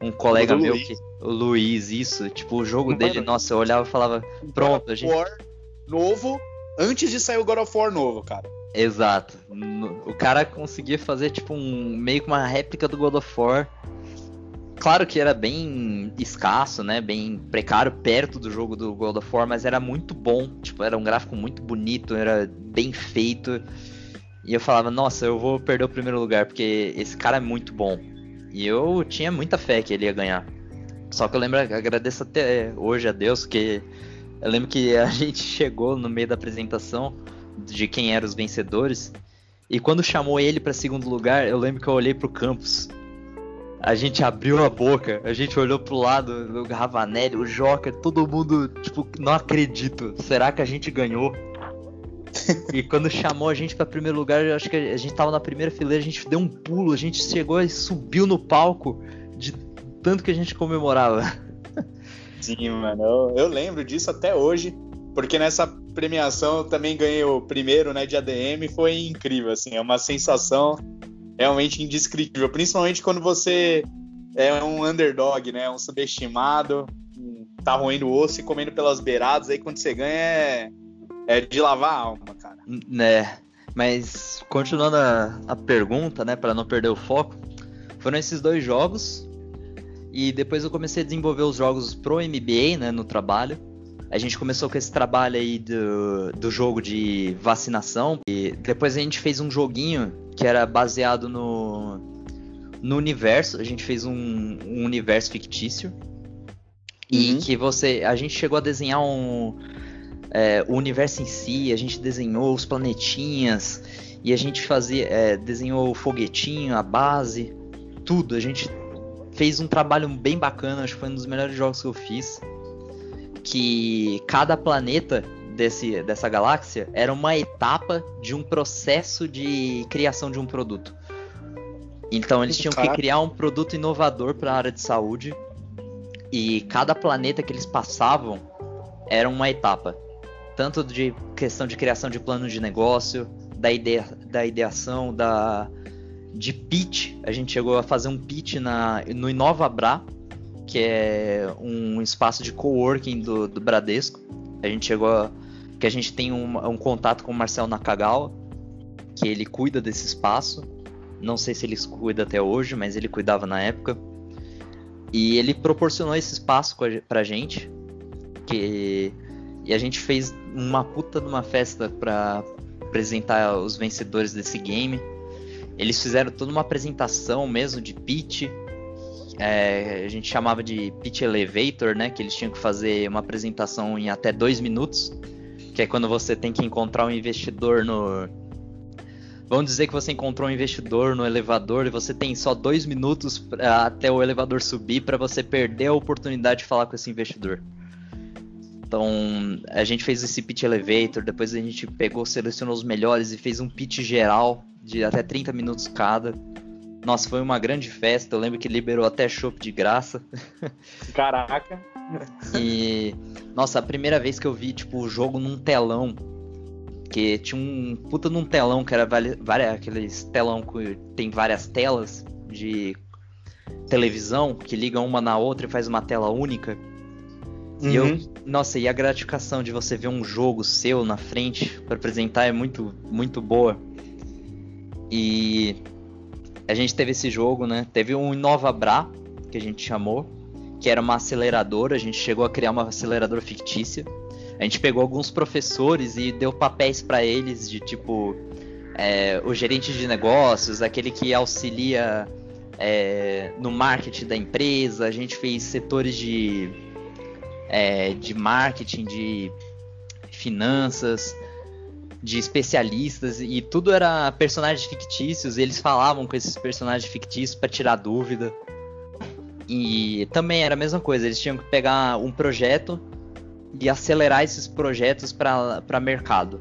um colega meu, que, o Luiz, isso, tipo, o jogo Mano, dele, nossa, eu olhava e falava, pronto, a gente... War novo, antes de sair o God of War novo, cara. Exato. O cara conseguia fazer, tipo, um meio que uma réplica do God of War Claro que era bem escasso, né? Bem precário perto do jogo do God of War, mas era muito bom. Tipo, era um gráfico muito bonito, era bem feito. E eu falava, nossa, eu vou perder o primeiro lugar, porque esse cara é muito bom. E eu tinha muita fé que ele ia ganhar. Só que eu lembro, agradeço até hoje a Deus, que eu lembro que a gente chegou no meio da apresentação de quem eram os vencedores. E quando chamou ele para segundo lugar, eu lembro que eu olhei pro campus a gente abriu a boca, a gente olhou pro lado do Ravanelli, o Joker, todo mundo, tipo, não acredito. Será que a gente ganhou? e quando chamou a gente para primeiro lugar, eu acho que a gente tava na primeira fileira, a gente deu um pulo, a gente chegou e subiu no palco de tanto que a gente comemorava. Sim, mano, eu, eu lembro disso até hoje, porque nessa premiação eu também ganhei o primeiro, né, de ADM, foi incrível, assim, é uma sensação realmente indescritível, principalmente quando você é um underdog, né? Um subestimado, tá roendo osso e comendo pelas beiradas, aí quando você ganha é, é de lavar a alma, cara. Né, mas continuando a, a pergunta, né, para não perder o foco, foram esses dois jogos e depois eu comecei a desenvolver os jogos pro MBA, né, no trabalho. A gente começou com esse trabalho aí do, do jogo de vacinação e depois a gente fez um joguinho que era baseado no, no universo. A gente fez um, um universo fictício. E uhum. que você. A gente chegou a desenhar um. É, o universo em si, a gente desenhou os planetinhas. E a gente fazia. É, desenhou o foguetinho, a base, tudo. A gente fez um trabalho bem bacana, acho que foi um dos melhores jogos que eu fiz. Que cada planeta desse, dessa galáxia era uma etapa de um processo de criação de um produto. Então eles tinham que criar um produto inovador para a área de saúde e cada planeta que eles passavam era uma etapa, tanto de questão de criação de plano de negócio, da ideia, da ideação, da de pitch. A gente chegou a fazer um pitch na no InovaBra, que é um espaço de coworking do, do Bradesco. A gente chegou a que a gente tem um, um contato com o Marcel Nakagawa, que ele cuida desse espaço. Não sei se ele cuida até hoje, mas ele cuidava na época. E ele proporcionou esse espaço pra gente. Que... E a gente fez uma puta de uma festa pra apresentar os vencedores desse game. Eles fizeram toda uma apresentação mesmo de pitch. É, a gente chamava de pitch elevator, né? Que eles tinham que fazer uma apresentação em até dois minutos que é quando você tem que encontrar um investidor no. Vamos dizer que você encontrou um investidor no elevador e você tem só dois minutos pra, até o elevador subir para você perder a oportunidade de falar com esse investidor. Então, a gente fez esse pitch elevator, depois a gente pegou, selecionou os melhores e fez um pitch geral de até 30 minutos cada. Nossa, foi uma grande festa. Eu lembro que liberou até chopp de graça. Caraca. E nossa, a primeira vez que eu vi tipo o jogo num telão, que tinha um puta num telão que era várias aqueles telão que tem várias telas de televisão que ligam uma na outra e faz uma tela única. Uhum. E eu, uhum. nossa, e a gratificação de você ver um jogo seu na frente para apresentar é muito, muito boa. E a gente teve esse jogo, né? Teve um Inova Bra, que a gente chamou, que era uma aceleradora. A gente chegou a criar uma aceleradora fictícia. A gente pegou alguns professores e deu papéis para eles de tipo é, o gerente de negócios, aquele que auxilia é, no marketing da empresa. A gente fez setores de é, de marketing, de finanças, de especialistas e tudo era personagens fictícios. Eles falavam com esses personagens fictícios para tirar dúvida. E também era a mesma coisa, eles tinham que pegar um projeto e acelerar esses projetos para mercado.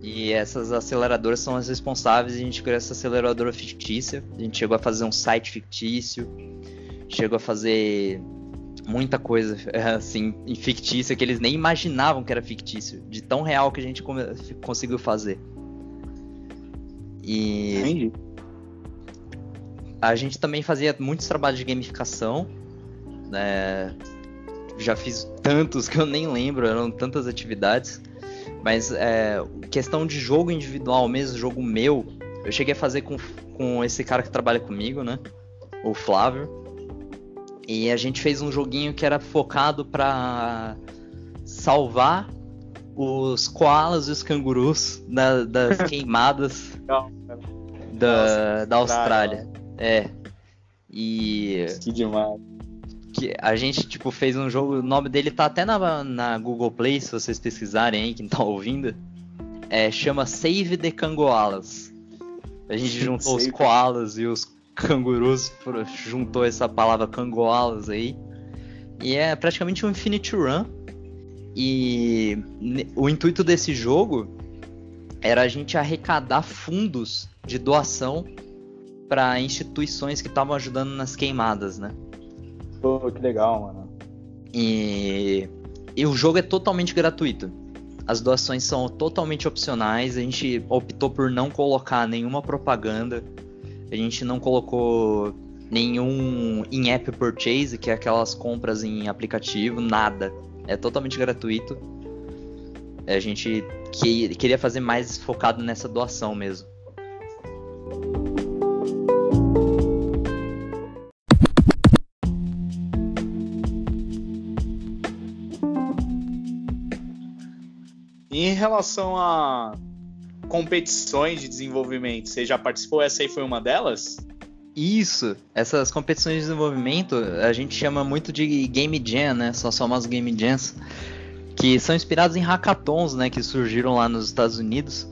E essas aceleradoras são as responsáveis. A gente criou essa aceleradora fictícia. A gente chegou a fazer um site fictício, chegou a fazer muita coisa assim fictícia que eles nem imaginavam que era fictício, de tão real que a gente conseguiu fazer. E Entendi. A gente também fazia muitos trabalhos de gamificação, né? Já fiz tantos que eu nem lembro, eram tantas atividades. Mas é, questão de jogo individual mesmo, jogo meu, eu cheguei a fazer com, com esse cara que trabalha comigo, né? O Flávio. E a gente fez um joguinho que era focado para salvar os koalas e os cangurus da, das queimadas da, da Austrália. É. E. Que demais. Que a gente, tipo, fez um jogo. O nome dele tá até na, na Google Play, se vocês pesquisarem aí, quem tá ouvindo. É, chama Save the Cangoalas. A gente juntou os koalas e os cangurus juntou essa palavra cangoalas aí. E é praticamente um Infinity Run. E o intuito desse jogo era a gente arrecadar fundos de doação para instituições que estavam ajudando nas queimadas, né? Pô, que legal, mano. E, e o jogo é totalmente gratuito. As doações são totalmente opcionais. A gente optou por não colocar nenhuma propaganda a gente não colocou nenhum in-app purchase, que é aquelas compras em aplicativo, nada. É totalmente gratuito. A gente que, queria fazer mais focado nessa doação mesmo. Relação a competições de desenvolvimento, você já participou? Essa aí foi uma delas? Isso, essas competições de desenvolvimento a gente chama muito de Game Jam, né? São só umas Game Jams que são inspirados em hackathons, né? Que surgiram lá nos Estados Unidos,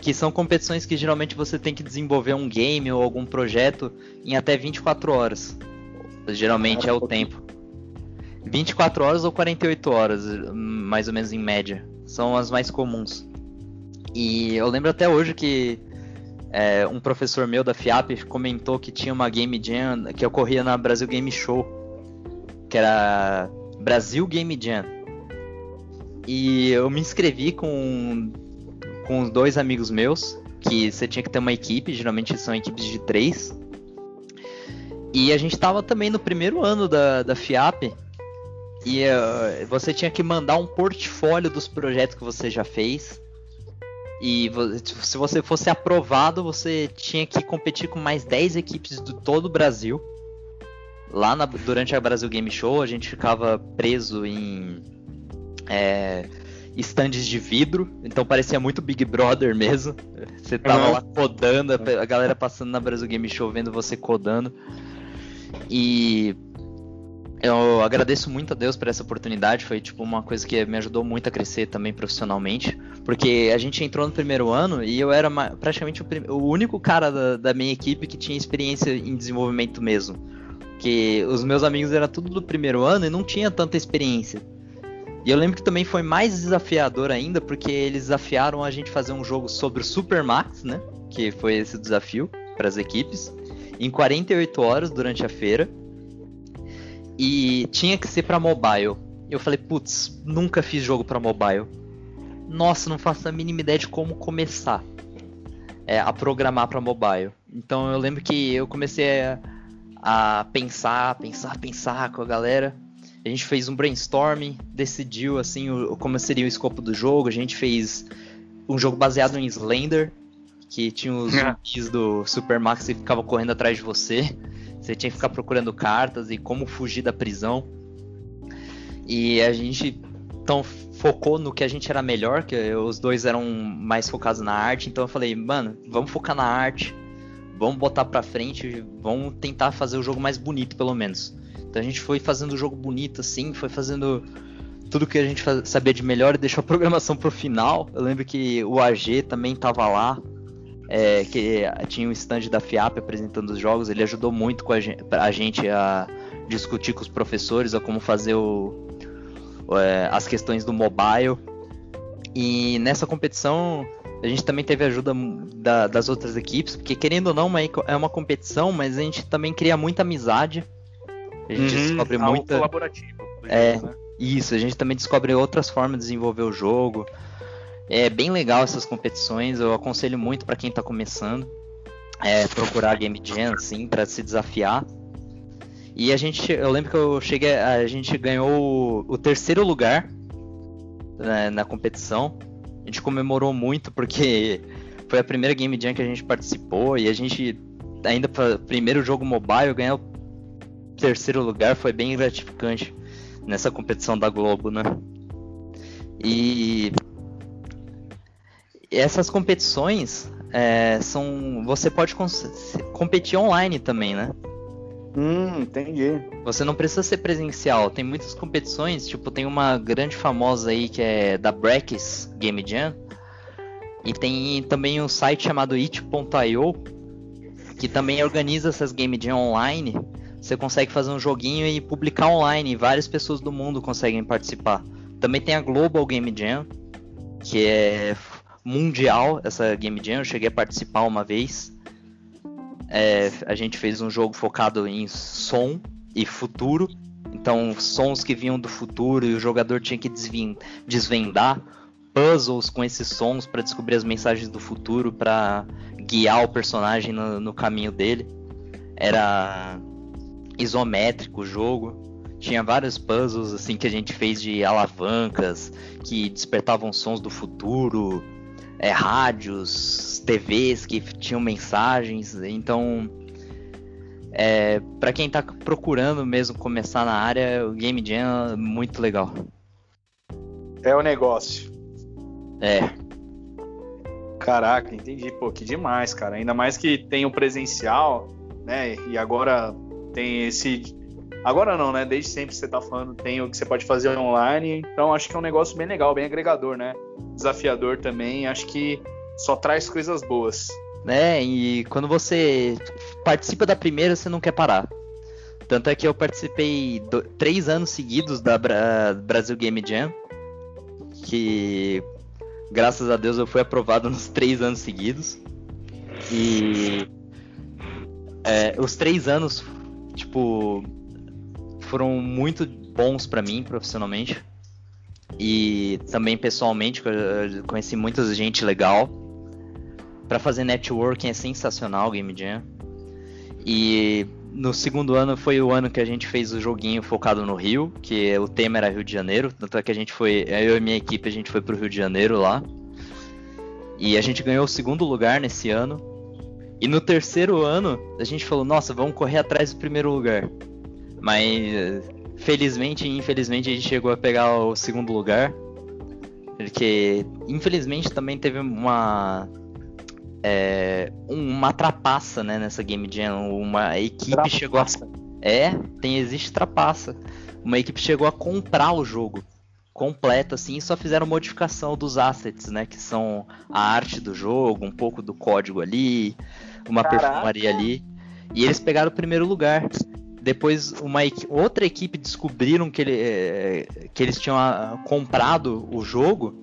que são competições que geralmente você tem que desenvolver um game ou algum projeto em até 24 horas. Geralmente é o tempo. 24 horas ou 48 horas, mais ou menos em média. São as mais comuns. E eu lembro até hoje que é, um professor meu da FIAP comentou que tinha uma Game Jam que ocorria na Brasil Game Show, que era Brasil Game Jam. E eu me inscrevi com, com dois amigos meus, que você tinha que ter uma equipe, geralmente são equipes de três. E a gente estava também no primeiro ano da, da FIAP, e uh, você tinha que mandar um portfólio dos projetos que você já fez e se você fosse aprovado, você tinha que competir com mais 10 equipes de todo o Brasil. Lá na, durante a Brasil Game Show, a gente ficava preso em é, estandes de vidro, então parecia muito Big Brother mesmo. Você tava uhum. lá codando, a galera passando na Brasil Game Show vendo você codando. E eu agradeço muito a Deus por essa oportunidade, foi tipo uma coisa que me ajudou muito a crescer também profissionalmente, porque a gente entrou no primeiro ano e eu era praticamente o, o único cara da, da, minha equipe que tinha experiência em desenvolvimento mesmo, que os meus amigos eram tudo do primeiro ano e não tinha tanta experiência. E eu lembro que também foi mais desafiador ainda, porque eles desafiaram a gente fazer um jogo sobre o Super Max, né? Que foi esse desafio para as equipes, em 48 horas durante a feira. E tinha que ser para mobile. Eu falei, putz, nunca fiz jogo para mobile. Nossa, não faço a mínima ideia de como começar é, a programar para mobile. Então eu lembro que eu comecei a, a pensar, pensar, pensar com a galera. A gente fez um brainstorming, decidiu assim o, como seria o escopo do jogo. A gente fez um jogo baseado em Slender, que tinha os zumbis do Supermax que ficavam correndo atrás de você. Você tinha que ficar procurando cartas e como fugir da prisão. E a gente então focou no que a gente era melhor, que os dois eram mais focados na arte. Então eu falei, mano, vamos focar na arte, vamos botar pra frente, vamos tentar fazer o jogo mais bonito, pelo menos. Então a gente foi fazendo o jogo bonito assim, foi fazendo tudo que a gente sabia de melhor e deixou a programação pro final. Eu lembro que o AG também tava lá, é, que tinha um stand da FIAP apresentando os jogos, ele ajudou muito com a gente, a gente a discutir com os professores a como fazer o, é, as questões do mobile. E nessa competição a gente também teve ajuda da, das outras equipes, porque querendo ou não, é uma competição, mas a gente também cria muita amizade a gente uhum, descobre muita. colaborativo. É, né? isso, a gente também descobre outras formas de desenvolver o jogo. É bem legal essas competições, eu aconselho muito para quem está começando. É, procurar Game Jam, assim, para se desafiar. E a gente, eu lembro que eu cheguei, a gente ganhou o, o terceiro lugar né, na competição. A gente comemorou muito porque foi a primeira Game Jam que a gente participou e a gente ainda para primeiro jogo mobile ganhou terceiro lugar foi bem gratificante nessa competição da Globo, né? E essas competições é, são. Você pode competir online também, né? Hum, entendi. Você não precisa ser presencial. Tem muitas competições, tipo, tem uma grande famosa aí que é da Brex Game Jam. E tem também um site chamado it.io que também organiza essas Game Jam online você consegue fazer um joguinho e publicar online. E várias pessoas do mundo conseguem participar. Também tem a Global Game Jam, que é mundial essa Game Jam. Eu cheguei a participar uma vez. É, a gente fez um jogo focado em som e futuro. Então, sons que vinham do futuro e o jogador tinha que desvendar puzzles com esses sons para descobrir as mensagens do futuro, para guiar o personagem no, no caminho dele. Era isométrico o jogo. Tinha vários puzzles assim que a gente fez de alavancas que despertavam sons do futuro, é, rádios, TVs que tinham mensagens. Então, é, para quem está procurando mesmo começar na área, o Game Jam é muito legal. É o negócio. É. Caraca, entendi. Pô, que demais, cara. Ainda mais que tem o presencial, né? E agora tem esse. Agora não, né? Desde sempre você tá falando, tem o que você pode fazer online. Então acho que é um negócio bem legal, bem agregador, né? Desafiador também. Acho que só traz coisas boas. É, e quando você participa da primeira, você não quer parar. Tanto é que eu participei do, três anos seguidos da Bra Brasil Game Jam. Que graças a Deus eu fui aprovado nos três anos seguidos. E é, os três anos tipo, foram muito bons para mim profissionalmente. E também pessoalmente, conheci muita gente legal. Para fazer networking é sensacional Game Jam. E no segundo ano foi o ano que a gente fez o joguinho focado no Rio, que o tema era Rio de Janeiro, tanto é que a gente foi, eu e minha equipe, a gente foi pro Rio de Janeiro lá. E a gente ganhou o segundo lugar nesse ano. E no terceiro ano, a gente falou, nossa, vamos correr atrás do primeiro lugar. Mas felizmente e infelizmente a gente chegou a pegar o segundo lugar. Porque infelizmente também teve uma é, uma trapaça né, nessa Game Jam. Uma equipe trapaça. chegou a. É, tem, existe trapaça. Uma equipe chegou a comprar o jogo completo assim e só fizeram modificação dos assets, né? Que são a arte do jogo, um pouco do código ali, uma Caraca. perfumaria ali. E eles pegaram o primeiro lugar. Depois uma outra equipe descobriram que, ele, é, que eles tinham ah, comprado o jogo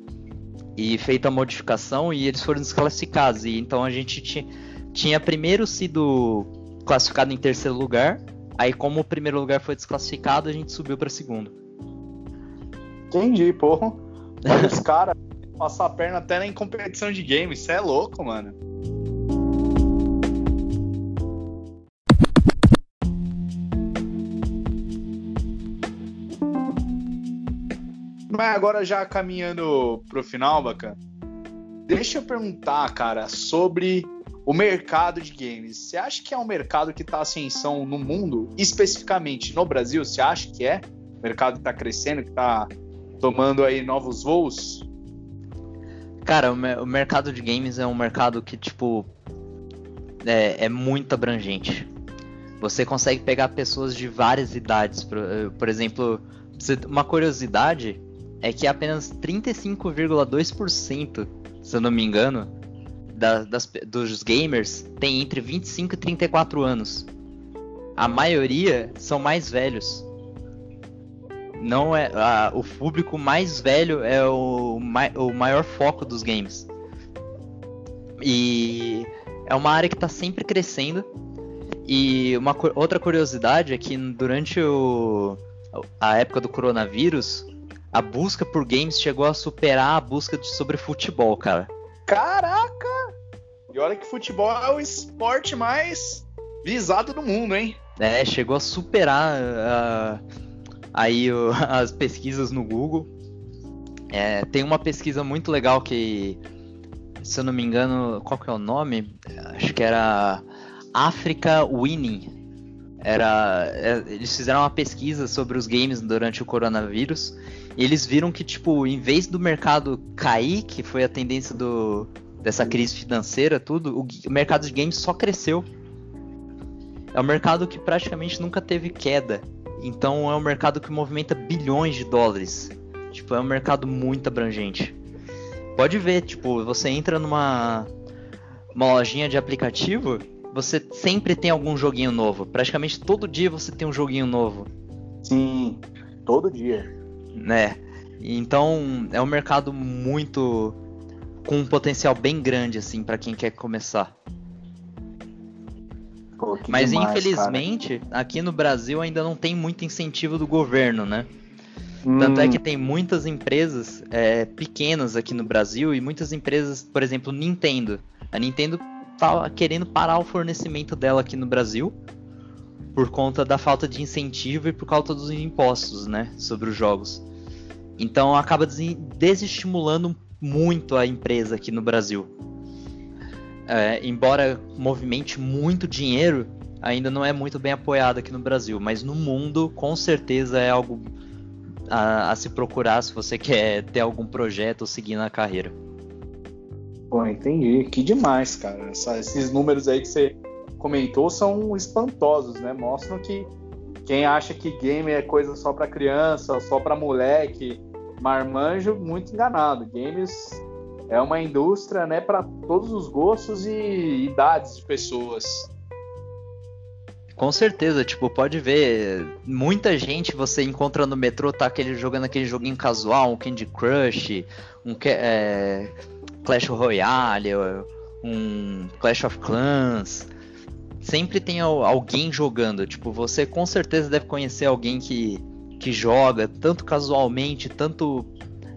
e feito a modificação e eles foram desclassificados. E então a gente tinha, primeiro sido classificado em terceiro lugar. Aí como o primeiro lugar foi desclassificado, a gente subiu para segundo. Entendi, porra. Os caras passar a perna até na competição de games. Isso é louco, mano. Mas agora já caminhando pro final, bacana. Deixa eu perguntar, cara, sobre o mercado de games. Você acha que é um mercado que está ascensão no mundo, especificamente no Brasil? Você acha que é? O mercado está crescendo, que está tomando aí novos voos? Cara, o, mercado de games é um mercado que, tipo, é, é muito abrangente. Você consegue pegar pessoas de várias idades. Por, por exemplo, uma curiosidade é que apenas 35,2%, se eu não me engano, da, das, dos gamers tem entre 25 e 34 anos. A maioria são mais velhos. Não é a, o público mais velho é o, o maior foco dos games. E é uma área que está sempre crescendo. E uma outra curiosidade é que durante o, a época do coronavírus, a busca por games chegou a superar a busca de, sobre futebol, cara. Caraca! E olha que futebol é o esporte mais visado do mundo, hein? É, chegou a superar uh, aí uh, as pesquisas no Google. É, tem uma pesquisa muito legal que, se eu não me engano, qual que é o nome? Acho que era Africa Winning. Era, é, eles fizeram uma pesquisa sobre os games durante o coronavírus e eles viram que, tipo, em vez do mercado cair, que foi a tendência do, dessa crise financeira, tudo, o, o mercado de games só cresceu. É um mercado que praticamente nunca teve queda. Então é um mercado que movimenta bilhões de dólares. Tipo, é um mercado muito abrangente. Pode ver, tipo, você entra numa uma lojinha de aplicativo, você sempre tem algum joguinho novo. Praticamente todo dia você tem um joguinho novo. Sim, todo dia né? Então é um mercado muito com um potencial bem grande assim para quem quer começar. Pô, Mas demais, infelizmente cara. aqui no Brasil ainda não tem muito incentivo do governo, né? Hum. Tanto é que tem muitas empresas é, pequenas aqui no Brasil e muitas empresas, por exemplo, Nintendo. A Nintendo tá querendo parar o fornecimento dela aqui no Brasil por conta da falta de incentivo e por causa dos impostos, né, sobre os jogos. Então acaba desestimulando muito a empresa aqui no Brasil. É, embora movimente muito dinheiro, ainda não é muito bem apoiado aqui no Brasil, mas no mundo com certeza é algo a, a se procurar se você quer ter algum projeto ou seguir na carreira. Bom, entendi. Que demais, cara. Essa, esses números aí que você comentou são espantosos, né? Mostram que quem acha que game é coisa só para criança, só para moleque, marmanjo, muito enganado. Games é uma indústria, né, para todos os gostos e idades de pessoas. Com certeza, tipo, pode ver, muita gente você encontra no metrô, tá aquele, jogando aquele joguinho casual, um Candy Crush, um é, Clash Royale, um Clash of Clans, sempre tem alguém jogando. Tipo, você com certeza deve conhecer alguém que, que joga, tanto casualmente, tanto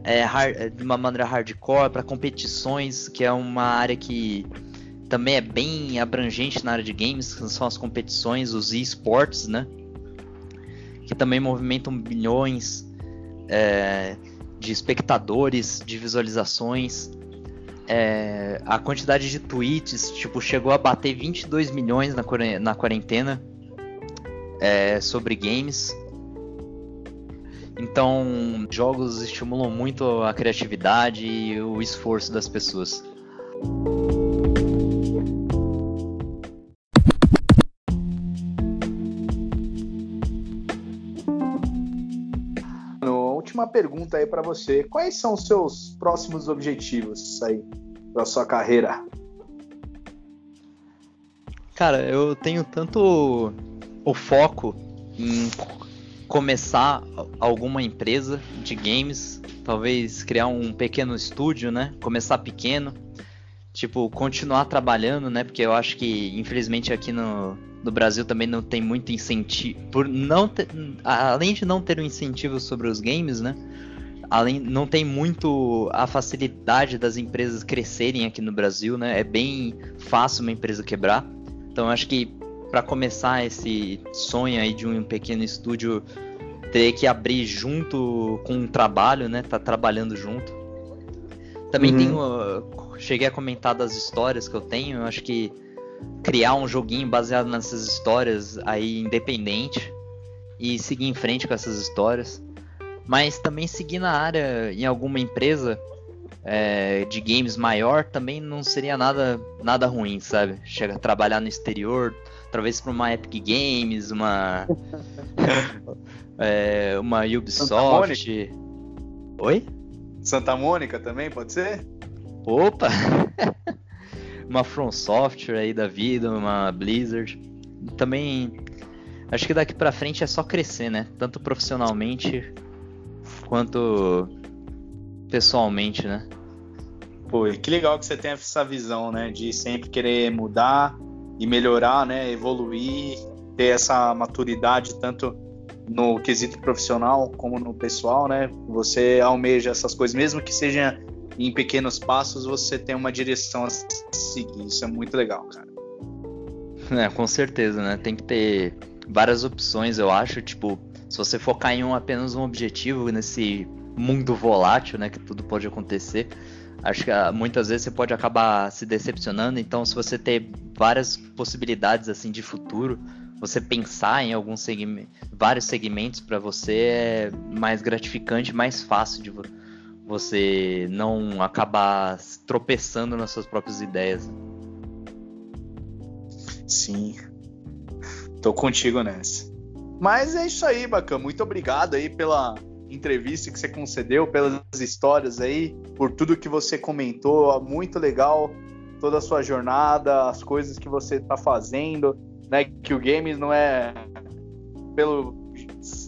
é, hard, de uma maneira hardcore, para competições, que é uma área que também é bem abrangente na área de games, que são as competições, os esportes, né? Que também movimentam bilhões é, de espectadores, de visualizações é, a quantidade de tweets tipo, chegou a bater 22 milhões na, na quarentena é, sobre games. Então, jogos estimulam muito a criatividade e o esforço das pessoas. Pergunta aí para você. Quais são os seus próximos objetivos aí da sua carreira? Cara, eu tenho tanto o foco em começar alguma empresa de games, talvez criar um pequeno estúdio, né? Começar pequeno, tipo, continuar trabalhando, né? Porque eu acho que, infelizmente, aqui no, no Brasil também não tem muito incentivo. Por não ter, além de não ter um incentivo sobre os games, né? Além, não tem muito a facilidade das empresas crescerem aqui no Brasil, né? É bem fácil uma empresa quebrar. Então acho que para começar esse sonho aí de um pequeno estúdio, teria que abrir junto com um trabalho, né? Tá trabalhando junto. Também uhum. tenho. Cheguei a comentar das histórias que eu tenho. Eu acho que criar um joguinho baseado nessas histórias aí independente e seguir em frente com essas histórias. Mas também seguir na área em alguma empresa é, de games maior também não seria nada, nada ruim, sabe? Chega a trabalhar no exterior, talvez para uma Epic Games, uma é, uma Ubisoft. Oi? Santa Mônica também pode ser? Opa! uma From Software aí da vida, uma Blizzard. Também acho que daqui para frente é só crescer, né? Tanto profissionalmente quanto pessoalmente, né? Pô, que legal que você tem essa visão, né? De sempre querer mudar e melhorar, né, evoluir, ter essa maturidade tanto no quesito profissional como no pessoal, né? Você almeja essas coisas, mesmo que seja em pequenos passos, você tem uma direção a seguir. Isso é muito legal, cara. É, com certeza, né? Tem que ter várias opções, eu acho. Tipo, se você focar em um, apenas um objetivo nesse mundo volátil, né? Que tudo pode acontecer Acho que ah, muitas vezes você pode acabar se decepcionando, então se você ter várias possibilidades assim de futuro, você pensar em alguns segmentos, vários segmentos para você é mais gratificante, mais fácil de você não acabar tropeçando nas suas próprias ideias. Sim. Tô contigo nessa. Mas é isso aí, Bacana. Muito obrigado aí pela entrevista que você concedeu, pelas histórias aí, por tudo que você comentou. Muito legal toda a sua jornada, as coisas que você está fazendo, né? Que o games não é pelo,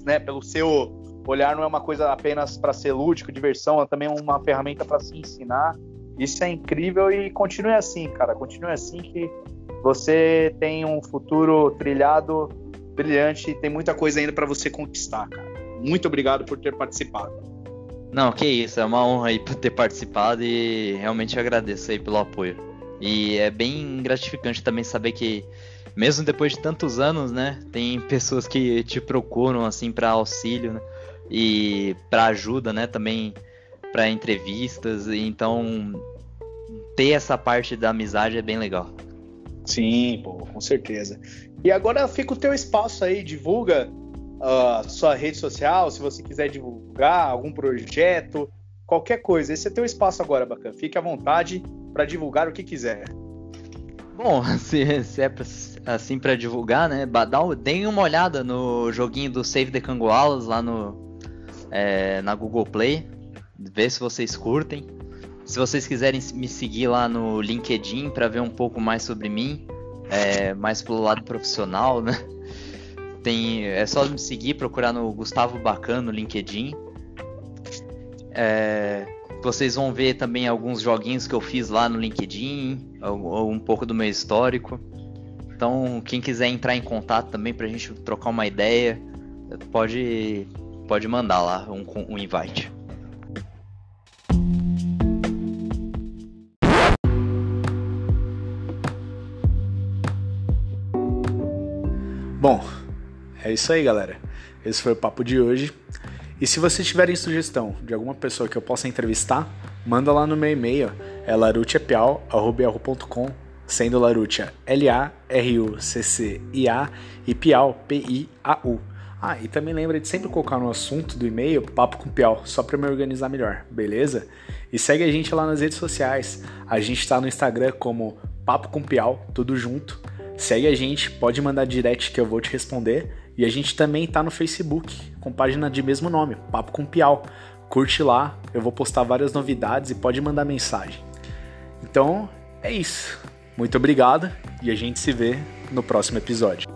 né, pelo seu olhar, não é uma coisa apenas para ser lúdico, diversão, é também uma ferramenta para se ensinar. Isso é incrível e continue assim, cara. Continue assim que você tem um futuro trilhado brilhante e tem muita coisa ainda para você conquistar, cara muito obrigado por ter participado. Não, que isso, é uma honra aí por ter participado e realmente agradeço aí pelo apoio. E é bem gratificante também saber que, mesmo depois de tantos anos, né, tem pessoas que te procuram assim para auxílio né, e para ajuda, né, também para entrevistas. Então, ter essa parte da amizade é bem legal. Sim, pô, com certeza. E agora fica o teu espaço aí, divulga uh, sua rede social, se você quiser divulgar algum projeto, qualquer coisa. Esse é teu espaço agora, bacana. Fique à vontade para divulgar o que quiser. Bom, se, se é assim para divulgar, né? Deem uma olhada no joguinho do Save the Kangoalas lá no é, na Google Play, ver se vocês curtem. Se vocês quiserem me seguir lá no LinkedIn para ver um pouco mais sobre mim, é, mais pelo lado profissional, né? Tem, é só me seguir, procurar no Gustavo Bacan no LinkedIn. É, vocês vão ver também alguns joguinhos que eu fiz lá no LinkedIn, um pouco do meu histórico. Então, quem quiser entrar em contato também pra gente trocar uma ideia, pode, pode mandar lá um, um invite. Bom, é isso aí, galera. Esse foi o papo de hoje. E se vocês tiverem sugestão de alguma pessoa que eu possa entrevistar, manda lá no meu e-mail, é larutiapiau.com, sendo Larutia L-A-R-U-C-C-I-A e Piau, P-I-A-U. Ah, e também lembra de sempre colocar no assunto do e-mail Papo com Piau, só para me organizar melhor, beleza? E segue a gente lá nas redes sociais. A gente está no Instagram como Papo com Piau, tudo junto. Segue a gente, pode mandar direct que eu vou te responder. E a gente também tá no Facebook, com página de mesmo nome, Papo com Piau. Curte lá, eu vou postar várias novidades e pode mandar mensagem. Então, é isso. Muito obrigado e a gente se vê no próximo episódio.